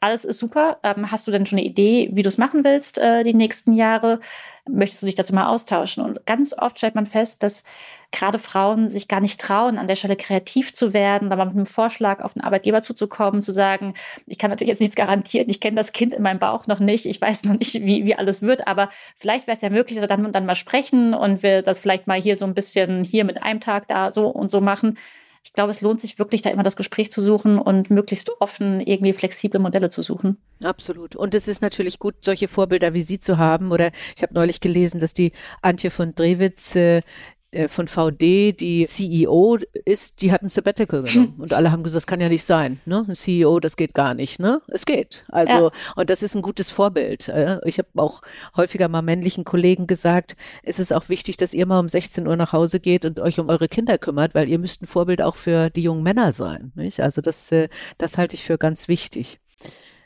[SPEAKER 1] alles ist super. Ähm, hast du denn schon eine Idee, wie du es machen willst äh, die nächsten Jahre? Möchtest du dich dazu mal austauschen? Und ganz oft stellt man fest, dass gerade Frauen sich gar nicht trauen, an der Stelle kreativ zu werden, aber mit einem Vorschlag auf den Arbeitgeber zuzukommen, zu sagen, ich kann natürlich jetzt nichts garantieren, ich kenne das Kind in meinem Bauch noch nicht, ich weiß noch nicht, wie, wie alles wird, aber vielleicht wäre es ja möglich, dass wir dann und dann mal sprechen und wir das vielleicht mal hier so ein bisschen hier mit einem Tag da so und so machen ich glaube, es lohnt sich wirklich, da immer das Gespräch zu suchen und möglichst offen irgendwie flexible Modelle zu suchen.
[SPEAKER 3] Absolut. Und es ist natürlich gut, solche Vorbilder wie Sie zu haben. Oder ich habe neulich gelesen, dass die Antje von Drewitz äh, von VD, die CEO ist, die hat ein Sabbatical <laughs> genommen. Und alle haben gesagt, das kann ja nicht sein. Ne? Ein CEO, das geht gar nicht. Ne? Es geht. Also, ja. und das ist ein gutes Vorbild. Äh. Ich habe auch häufiger mal männlichen Kollegen gesagt, es ist auch wichtig, dass ihr mal um 16 Uhr nach Hause geht und euch um eure Kinder kümmert, weil ihr müsst ein Vorbild auch für die jungen Männer sein. Nicht? Also das, äh, das halte ich für ganz wichtig.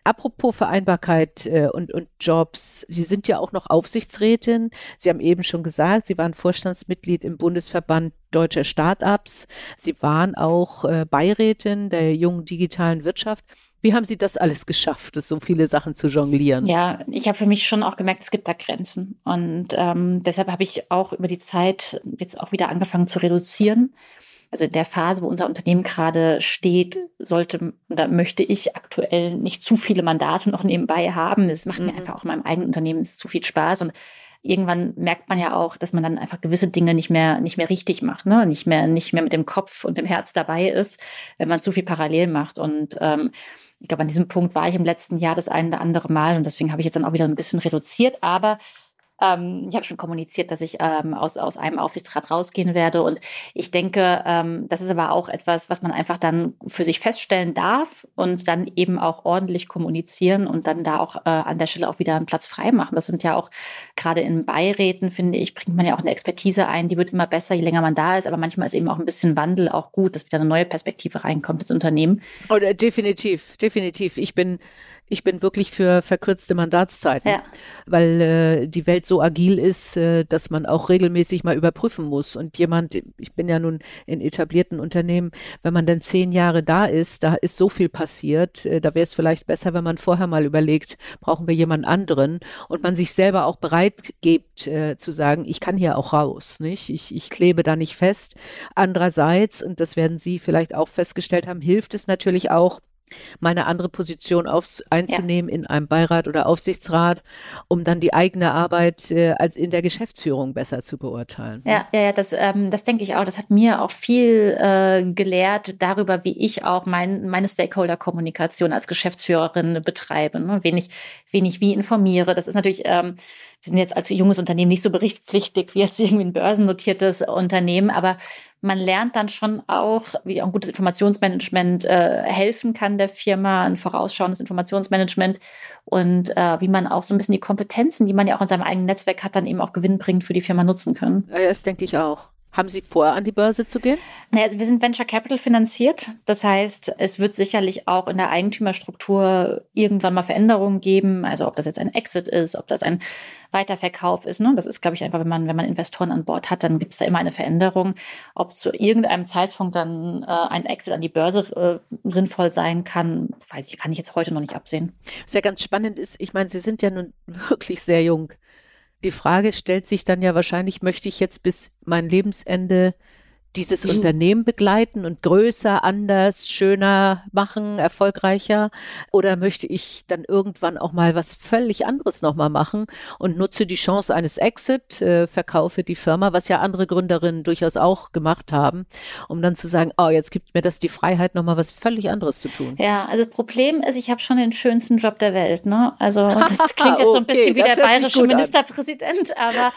[SPEAKER 3] Apropos Vereinbarkeit äh, und, und Jobs, Sie sind ja auch noch Aufsichtsrätin. Sie haben eben schon gesagt, Sie waren Vorstandsmitglied im Bundesverband Deutscher Startups. Sie waren auch äh, Beirätin der jungen digitalen Wirtschaft. Wie haben Sie das alles geschafft, so viele Sachen zu jonglieren?
[SPEAKER 1] Ja, ich habe für mich schon auch gemerkt, es gibt da Grenzen. Und ähm, deshalb habe ich auch über die Zeit jetzt auch wieder angefangen zu reduzieren also in der Phase, wo unser Unternehmen gerade steht, sollte, da möchte ich aktuell nicht zu viele Mandate noch nebenbei haben. Das macht mhm. mir einfach auch in meinem eigenen Unternehmen zu viel Spaß und irgendwann merkt man ja auch, dass man dann einfach gewisse Dinge nicht mehr, nicht mehr richtig macht, ne? nicht mehr, nicht mehr mit dem Kopf und dem Herz dabei ist, wenn man zu viel parallel macht. Und ähm, ich glaube, an diesem Punkt war ich im letzten Jahr das eine oder andere Mal und deswegen habe ich jetzt dann auch wieder ein bisschen reduziert. Aber ähm, ich habe schon kommuniziert, dass ich ähm, aus, aus einem Aufsichtsrat rausgehen werde. Und ich denke, ähm, das ist aber auch etwas, was man einfach dann für sich feststellen darf und dann eben auch ordentlich kommunizieren und dann da auch äh, an der Stelle auch wieder einen Platz frei machen. Das sind ja auch gerade in Beiräten, finde ich, bringt man ja auch eine Expertise ein, die wird immer besser, je länger man da ist. Aber manchmal ist eben auch ein bisschen Wandel auch gut, dass wieder eine neue Perspektive reinkommt ins Unternehm.
[SPEAKER 3] Oh, definitiv, definitiv. Ich bin ich bin wirklich für verkürzte Mandatszeiten, ja. weil äh, die Welt so agil ist, äh, dass man auch regelmäßig mal überprüfen muss. Und jemand, ich bin ja nun in etablierten Unternehmen, wenn man dann zehn Jahre da ist, da ist so viel passiert, äh, da wäre es vielleicht besser, wenn man vorher mal überlegt, brauchen wir jemand anderen und man sich selber auch bereit gibt äh, zu sagen, ich kann hier auch raus, nicht? Ich, ich klebe da nicht fest. Andererseits, und das werden Sie vielleicht auch festgestellt haben, hilft es natürlich auch, mal eine andere Position auf, einzunehmen ja. in einem Beirat oder Aufsichtsrat, um dann die eigene Arbeit äh, als in der Geschäftsführung besser zu beurteilen.
[SPEAKER 1] Ja, ja, ja das, ähm, das denke ich auch. Das hat mir auch viel äh, gelehrt darüber, wie ich auch mein, meine Stakeholder-Kommunikation als Geschäftsführerin betreibe, ne? wen, ich, wen ich wie informiere. Das ist natürlich ähm, wir sind jetzt als junges Unternehmen nicht so berichtspflichtig wie jetzt irgendwie ein börsennotiertes Unternehmen, aber man lernt dann schon auch, wie ein gutes Informationsmanagement äh, helfen kann der Firma, ein vorausschauendes Informationsmanagement und äh, wie man auch so ein bisschen die Kompetenzen, die man ja auch in seinem eigenen Netzwerk hat, dann eben auch gewinnbringend für die Firma nutzen kann.
[SPEAKER 3] Ja, das denke ich auch. Haben Sie vor, an die Börse zu gehen?
[SPEAKER 1] Naja, also wir sind Venture Capital finanziert. Das heißt, es wird sicherlich auch in der Eigentümerstruktur irgendwann mal Veränderungen geben. Also ob das jetzt ein Exit ist, ob das ein Weiterverkauf ist. Ne? Das ist, glaube ich, einfach, wenn man, wenn man Investoren an Bord hat, dann gibt es da immer eine Veränderung. Ob zu irgendeinem Zeitpunkt dann äh, ein Exit an die Börse äh, sinnvoll sein kann, weiß ich, kann ich jetzt heute noch nicht absehen.
[SPEAKER 3] Was ja ganz spannend ist, ich meine, Sie sind ja nun <laughs> wirklich sehr jung. Die Frage stellt sich dann ja wahrscheinlich, möchte ich jetzt bis mein Lebensende dieses mhm. Unternehmen begleiten und größer, anders, schöner machen, erfolgreicher? Oder möchte ich dann irgendwann auch mal was völlig anderes nochmal machen und nutze die Chance eines Exit, äh, verkaufe die Firma, was ja andere Gründerinnen durchaus auch gemacht haben, um dann zu sagen, oh, jetzt gibt mir das die Freiheit, nochmal was völlig anderes zu tun.
[SPEAKER 1] Ja, also das Problem ist, ich habe schon den schönsten Job der Welt. Ne? Also das <laughs> klingt jetzt so ein bisschen okay, wie der bayerische Ministerpräsident, aber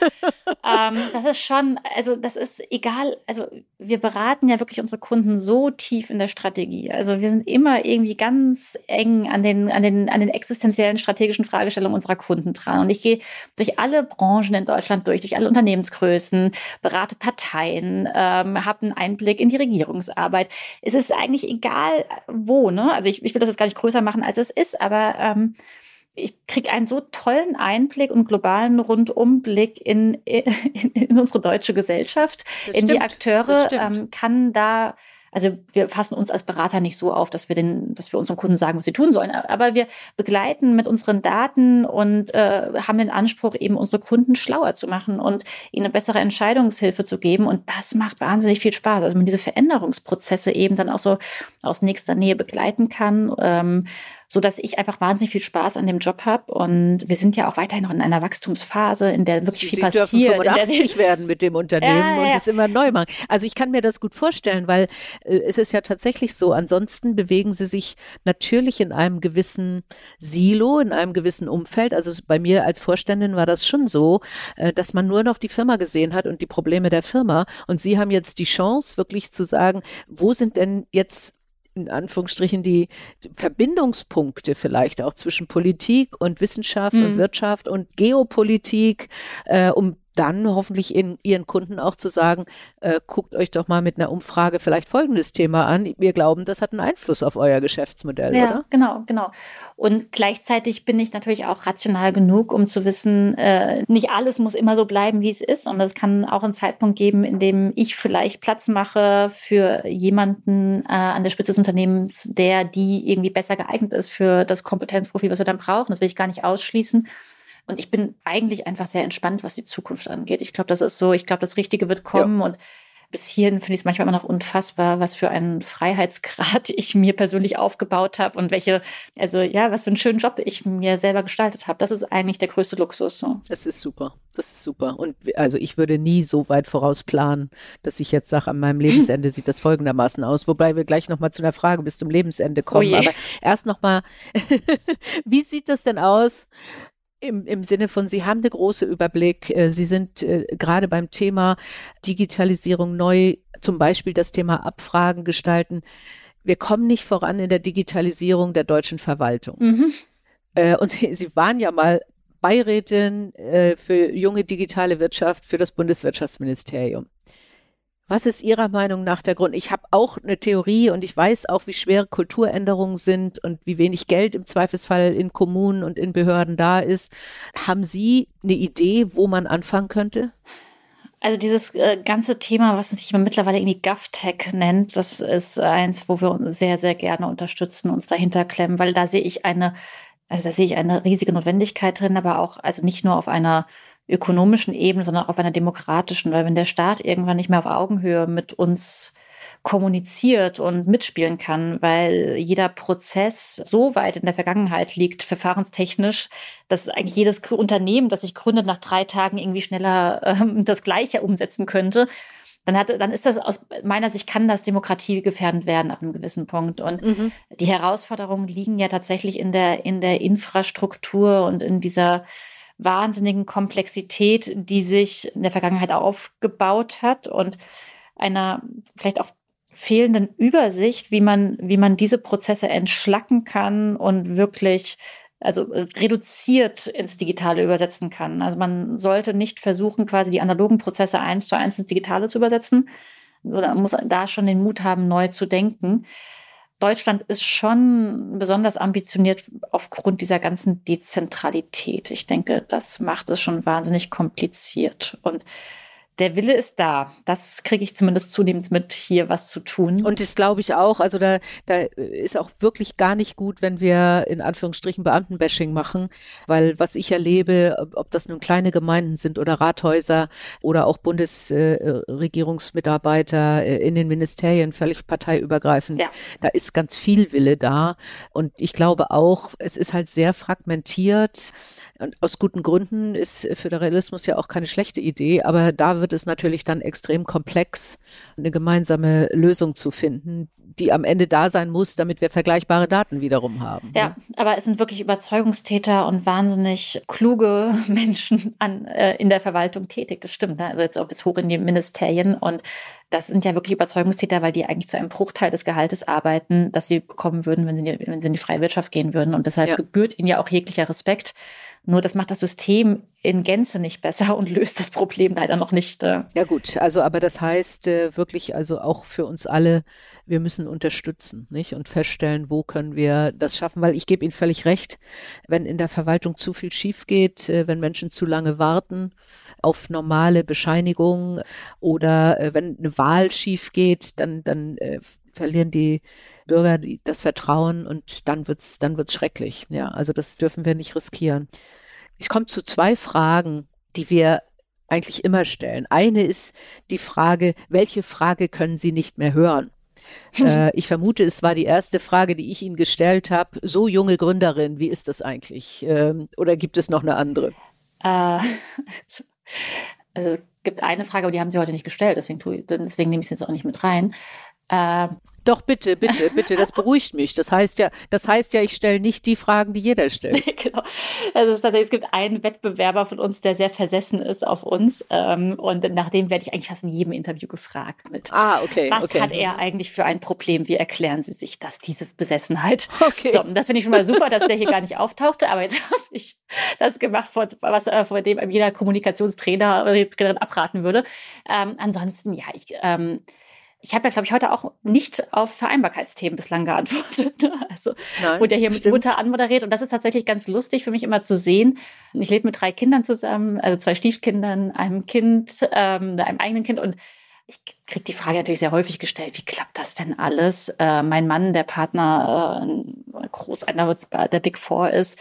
[SPEAKER 1] ähm, das ist schon, also das ist egal, also wir beraten ja wirklich unsere Kunden so tief in der Strategie. Also wir sind immer irgendwie ganz eng an den, an den, an den existenziellen strategischen Fragestellungen unserer Kunden dran. Und ich gehe durch alle Branchen in Deutschland durch, durch alle Unternehmensgrößen, berate Parteien, ähm, habe einen Einblick in die Regierungsarbeit. Es ist eigentlich egal, wo, ne? Also ich, ich will das jetzt gar nicht größer machen, als es ist, aber ähm, ich kriege einen so tollen Einblick und globalen Rundumblick in, in, in unsere deutsche Gesellschaft, das in stimmt, die Akteure, ähm, kann da also wir fassen uns als Berater nicht so auf, dass wir den, dass wir unseren Kunden sagen, was sie tun sollen. Aber wir begleiten mit unseren Daten und äh, haben den Anspruch, eben unsere Kunden schlauer zu machen und ihnen eine bessere Entscheidungshilfe zu geben. Und das macht wahnsinnig viel Spaß. Also man diese Veränderungsprozesse eben dann auch so aus nächster Nähe begleiten kann. Ähm, so dass ich einfach wahnsinnig viel Spaß an dem Job habe. Und wir sind ja auch weiterhin noch in einer Wachstumsphase, in der wirklich viel Sie passiert. Sie
[SPEAKER 3] dürfen 85 werden mit dem Unternehmen ja, ja. und es immer neu machen. Also ich kann mir das gut vorstellen, weil äh, es ist ja tatsächlich so. Ansonsten bewegen Sie sich natürlich in einem gewissen Silo, in einem gewissen Umfeld. Also bei mir als Vorständin war das schon so, äh, dass man nur noch die Firma gesehen hat und die Probleme der Firma. Und Sie haben jetzt die Chance, wirklich zu sagen, wo sind denn jetzt in Anführungsstrichen die Verbindungspunkte vielleicht auch zwischen Politik und Wissenschaft mhm. und Wirtschaft und Geopolitik, äh, um dann hoffentlich in ihren Kunden auch zu sagen, äh, guckt euch doch mal mit einer Umfrage vielleicht folgendes Thema an. Wir glauben, das hat einen Einfluss auf euer Geschäftsmodell, ja, oder?
[SPEAKER 1] Genau, genau. Und gleichzeitig bin ich natürlich auch rational genug, um zu wissen, äh, nicht alles muss immer so bleiben, wie es ist. Und es kann auch einen Zeitpunkt geben, in dem ich vielleicht Platz mache für jemanden äh, an der Spitze des Unternehmens, der die irgendwie besser geeignet ist für das Kompetenzprofil, was wir dann brauchen. Das will ich gar nicht ausschließen. Und ich bin eigentlich einfach sehr entspannt, was die Zukunft angeht. Ich glaube, das ist so, ich glaube, das Richtige wird kommen ja. und bis hierhin finde ich es manchmal immer noch unfassbar, was für einen Freiheitsgrad <laughs> ich mir persönlich aufgebaut habe und welche, also ja, was für einen schönen Job ich mir selber gestaltet habe. Das ist eigentlich der größte Luxus. So.
[SPEAKER 3] Das ist super. Das ist super. Und also ich würde nie so weit voraus planen, dass ich jetzt sage, an meinem Lebensende <laughs> sieht das folgendermaßen aus. Wobei wir gleich nochmal zu einer Frage bis zum Lebensende kommen. Oh Aber erst nochmal, <laughs> wie sieht das denn aus? Im, Im Sinne von, Sie haben den großen Überblick. Äh, Sie sind äh, gerade beim Thema Digitalisierung neu, zum Beispiel das Thema Abfragen gestalten. Wir kommen nicht voran in der Digitalisierung der deutschen Verwaltung. Mhm. Äh, und Sie, Sie waren ja mal Beirätin äh, für junge digitale Wirtschaft für das Bundeswirtschaftsministerium. Was ist Ihrer Meinung nach der Grund? Ich habe auch eine Theorie und ich weiß auch, wie schwer Kulturänderungen sind und wie wenig Geld im Zweifelsfall in Kommunen und in Behörden da ist. Haben Sie eine Idee, wo man anfangen könnte?
[SPEAKER 1] Also dieses äh, ganze Thema, was sich mittlerweile irgendwie GovTech nennt, das ist eins, wo wir uns sehr, sehr gerne unterstützen, uns dahinter klemmen, weil da sehe ich eine, also da sehe ich eine riesige Notwendigkeit drin, aber auch, also nicht nur auf einer ökonomischen Ebene, sondern auch auf einer demokratischen, weil wenn der Staat irgendwann nicht mehr auf Augenhöhe mit uns kommuniziert und mitspielen kann, weil jeder Prozess so weit in der Vergangenheit liegt, verfahrenstechnisch, dass eigentlich jedes Unternehmen, das sich gründet, nach drei Tagen irgendwie schneller ähm, <laughs> das Gleiche umsetzen könnte. Dann, hat, dann ist das aus meiner Sicht kann das Demokratie gefährdend werden ab einem gewissen Punkt. Und mhm. die Herausforderungen liegen ja tatsächlich in der, in der Infrastruktur und in dieser wahnsinnigen Komplexität, die sich in der Vergangenheit aufgebaut hat und einer vielleicht auch fehlenden Übersicht, wie man, wie man diese Prozesse entschlacken kann und wirklich also äh, reduziert ins Digitale übersetzen kann. Also man sollte nicht versuchen, quasi die analogen Prozesse eins zu eins ins Digitale zu übersetzen, sondern man muss da schon den Mut haben, neu zu denken. Deutschland ist schon besonders ambitioniert aufgrund dieser ganzen Dezentralität. Ich denke, das macht es schon wahnsinnig kompliziert. Und der Wille ist da. Das kriege ich zumindest zunehmend mit, hier was zu tun.
[SPEAKER 3] Und das glaube ich auch. Also da, da ist auch wirklich gar nicht gut, wenn wir in Anführungsstrichen Beamtenbashing machen, weil was ich erlebe, ob das nun kleine Gemeinden sind oder Rathäuser oder auch Bundesregierungsmitarbeiter äh, in den Ministerien, völlig parteiübergreifend, ja. da ist ganz viel Wille da. Und ich glaube auch, es ist halt sehr fragmentiert. Und aus guten Gründen ist Föderalismus ja auch keine schlechte Idee, aber da wird es natürlich dann extrem komplex, eine gemeinsame Lösung zu finden, die am Ende da sein muss, damit wir vergleichbare Daten wiederum haben.
[SPEAKER 1] Ja, ne? aber es sind wirklich Überzeugungstäter und wahnsinnig kluge <laughs> Menschen an, äh, in der Verwaltung tätig. Das stimmt. Ne? Also jetzt auch bis hoch in die Ministerien. Und das sind ja wirklich Überzeugungstäter, weil die eigentlich zu einem Bruchteil des Gehaltes arbeiten, das sie bekommen würden, wenn sie in die, wenn sie in die freie Wirtschaft gehen würden. Und deshalb ja. gebührt ihnen ja auch jeglicher Respekt. Nur das macht das System in Gänze nicht besser und löst das Problem leider noch nicht. Äh.
[SPEAKER 3] Ja gut, also aber das heißt äh, wirklich also auch für uns alle, wir müssen unterstützen, nicht? Und feststellen, wo können wir das schaffen, weil ich gebe Ihnen völlig recht, wenn in der Verwaltung zu viel schief geht, äh, wenn Menschen zu lange warten auf normale Bescheinigungen oder wenn eine Wahl schief geht, dann, dann verlieren die Bürger die, das Vertrauen und dann wird's, dann wird's schrecklich. Ja, also das dürfen wir nicht riskieren. Ich komme zu zwei Fragen, die wir eigentlich immer stellen. Eine ist die Frage, welche Frage können Sie nicht mehr hören? <laughs> äh, ich vermute, es war die erste Frage, die ich Ihnen gestellt habe. So junge Gründerin, wie ist das eigentlich? Ähm, oder gibt es noch eine andere?
[SPEAKER 1] Äh, <laughs> also es gibt eine Frage, aber die haben Sie heute nicht gestellt, deswegen, tue, deswegen nehme ich es jetzt auch nicht mit rein.
[SPEAKER 3] Äh, Doch bitte, bitte, <laughs> bitte, das beruhigt mich. Das heißt ja, das heißt ja, ich stelle nicht die Fragen, die jeder <laughs> stellt. genau.
[SPEAKER 1] Also es, tatsächlich, es gibt einen Wettbewerber von uns, der sehr versessen ist auf uns. Ähm, und nach dem werde ich eigentlich fast in jedem Interview gefragt mit.
[SPEAKER 3] Ah, okay.
[SPEAKER 1] Was
[SPEAKER 3] okay.
[SPEAKER 1] hat er eigentlich für ein Problem? Wie erklären Sie sich das, diese Besessenheit? <laughs> Okay. So, das finde ich schon mal super, dass der hier gar nicht auftauchte, aber jetzt habe ich das gemacht, vor, was äh, vor dem jeder Kommunikationstrainer oder abraten würde. Ähm, ansonsten, ja, ich ähm, ich habe ja, glaube ich, heute auch nicht auf Vereinbarkeitsthemen bislang geantwortet. Ne? Also, Nein, wo der hier stimmt. mit Mutter anmoderiert. Und das ist tatsächlich ganz lustig für mich immer zu sehen. Ich lebe mit drei Kindern zusammen, also zwei Stiefkindern, einem Kind, ähm, einem eigenen Kind. Und ich kriege die Frage natürlich sehr häufig gestellt, wie klappt das denn alles? Äh, mein Mann, der Partner, äh, groß einer der Big Four ist,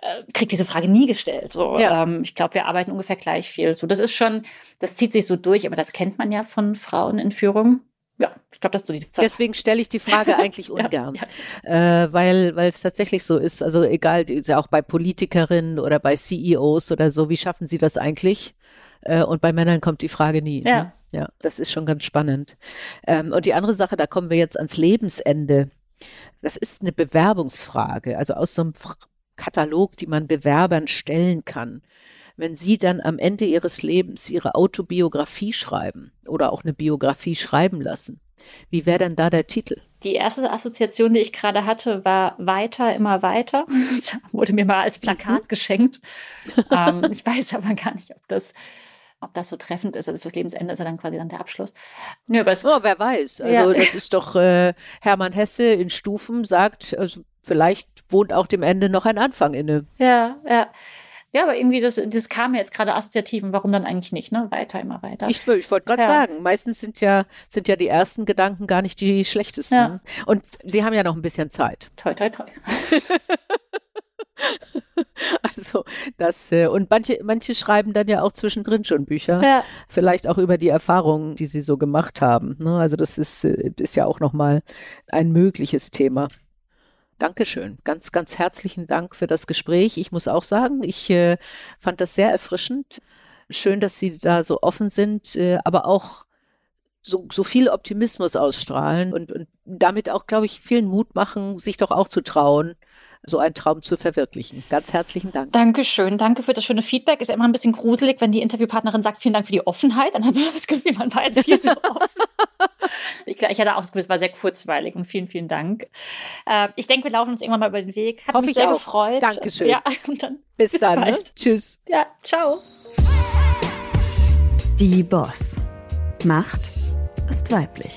[SPEAKER 1] äh, kriegt diese Frage nie gestellt. So, ja. ähm, ich glaube, wir arbeiten ungefähr gleich viel. So, das ist schon, das zieht sich so durch, aber das kennt man ja von Frauen in Führung ja, ich glaube, das ist so die
[SPEAKER 3] Zeit. Deswegen stelle ich die Frage <laughs> eigentlich ungern, ja, ja. Äh, weil weil es tatsächlich so ist. Also egal, auch bei Politikerinnen oder bei CEOs oder so, wie schaffen sie das eigentlich? Äh, und bei Männern kommt die Frage nie. Ja, ne? ja, das ist schon ganz spannend. Ähm, und die andere Sache, da kommen wir jetzt ans Lebensende. Das ist eine Bewerbungsfrage, also aus so einem Katalog, die man Bewerbern stellen kann wenn Sie dann am Ende Ihres Lebens Ihre Autobiografie schreiben oder auch eine Biografie schreiben lassen, wie wäre denn da der Titel?
[SPEAKER 1] Die erste Assoziation, die ich gerade hatte, war weiter, immer weiter. <laughs> Das wurde mir mal als Plakat mhm. geschenkt. ähm, ich weiß aber gar nicht, ob das, ob das so treffend ist. Also fürs Lebensende ist ja dann quasi dann der Abschluss.
[SPEAKER 3] Nee, aber es, oh, wer weiß. Also ja. das ist doch äh, Hermann Hesse in Stufen sagt, also vielleicht wohnt auch dem Ende noch ein Anfang inne.
[SPEAKER 1] Ja, ja. Ja, aber irgendwie, das, das kam jetzt gerade assoziativ und warum dann eigentlich nicht, ne? Weiter, immer weiter.
[SPEAKER 3] Ich, ich wollte gerade ja. sagen, meistens sind ja, sind ja die ersten Gedanken gar nicht die schlechtesten. Ja. Und Sie haben ja noch ein bisschen Zeit.
[SPEAKER 1] Toi, toi, toi. <laughs>
[SPEAKER 3] also das äh, und manche manche schreiben dann ja auch zwischendrin schon Bücher, ja. vielleicht auch über die Erfahrungen, die sie so gemacht haben. Ne? Also das ist äh, ist ja auch noch mal ein mögliches Thema. Dankeschön. Ganz, ganz herzlichen Dank für das Gespräch. Ich muss auch sagen, ich äh, fand das sehr erfrischend. Schön, dass Sie da so offen sind, äh, aber auch so, so viel Optimismus ausstrahlen und, und damit auch, glaube ich, vielen Mut machen, sich doch auch zu trauen, so einen Traum zu verwirklichen. Ganz herzlichen Dank.
[SPEAKER 1] Dankeschön. Danke für das schöne Feedback. Ist ja immer ein bisschen gruselig, wenn die Interviewpartnerin sagt, vielen Dank für die Offenheit. Dann hat man das Gefühl, man war jetzt viel zu offen. <laughs> ich, ich hatte auch das Gefühl, es war sehr kurzweilig und vielen, vielen Dank. Äh, ich denke, wir laufen uns irgendwann mal über den Weg. Hat Hoffe mich sehr auch. gefreut.
[SPEAKER 3] Dankeschön.
[SPEAKER 1] Ja, <laughs> und dann
[SPEAKER 3] bis, bis dann. Ne? Tschüss.
[SPEAKER 1] Ja, ciao.
[SPEAKER 2] Die Boss. Macht ist weiblich.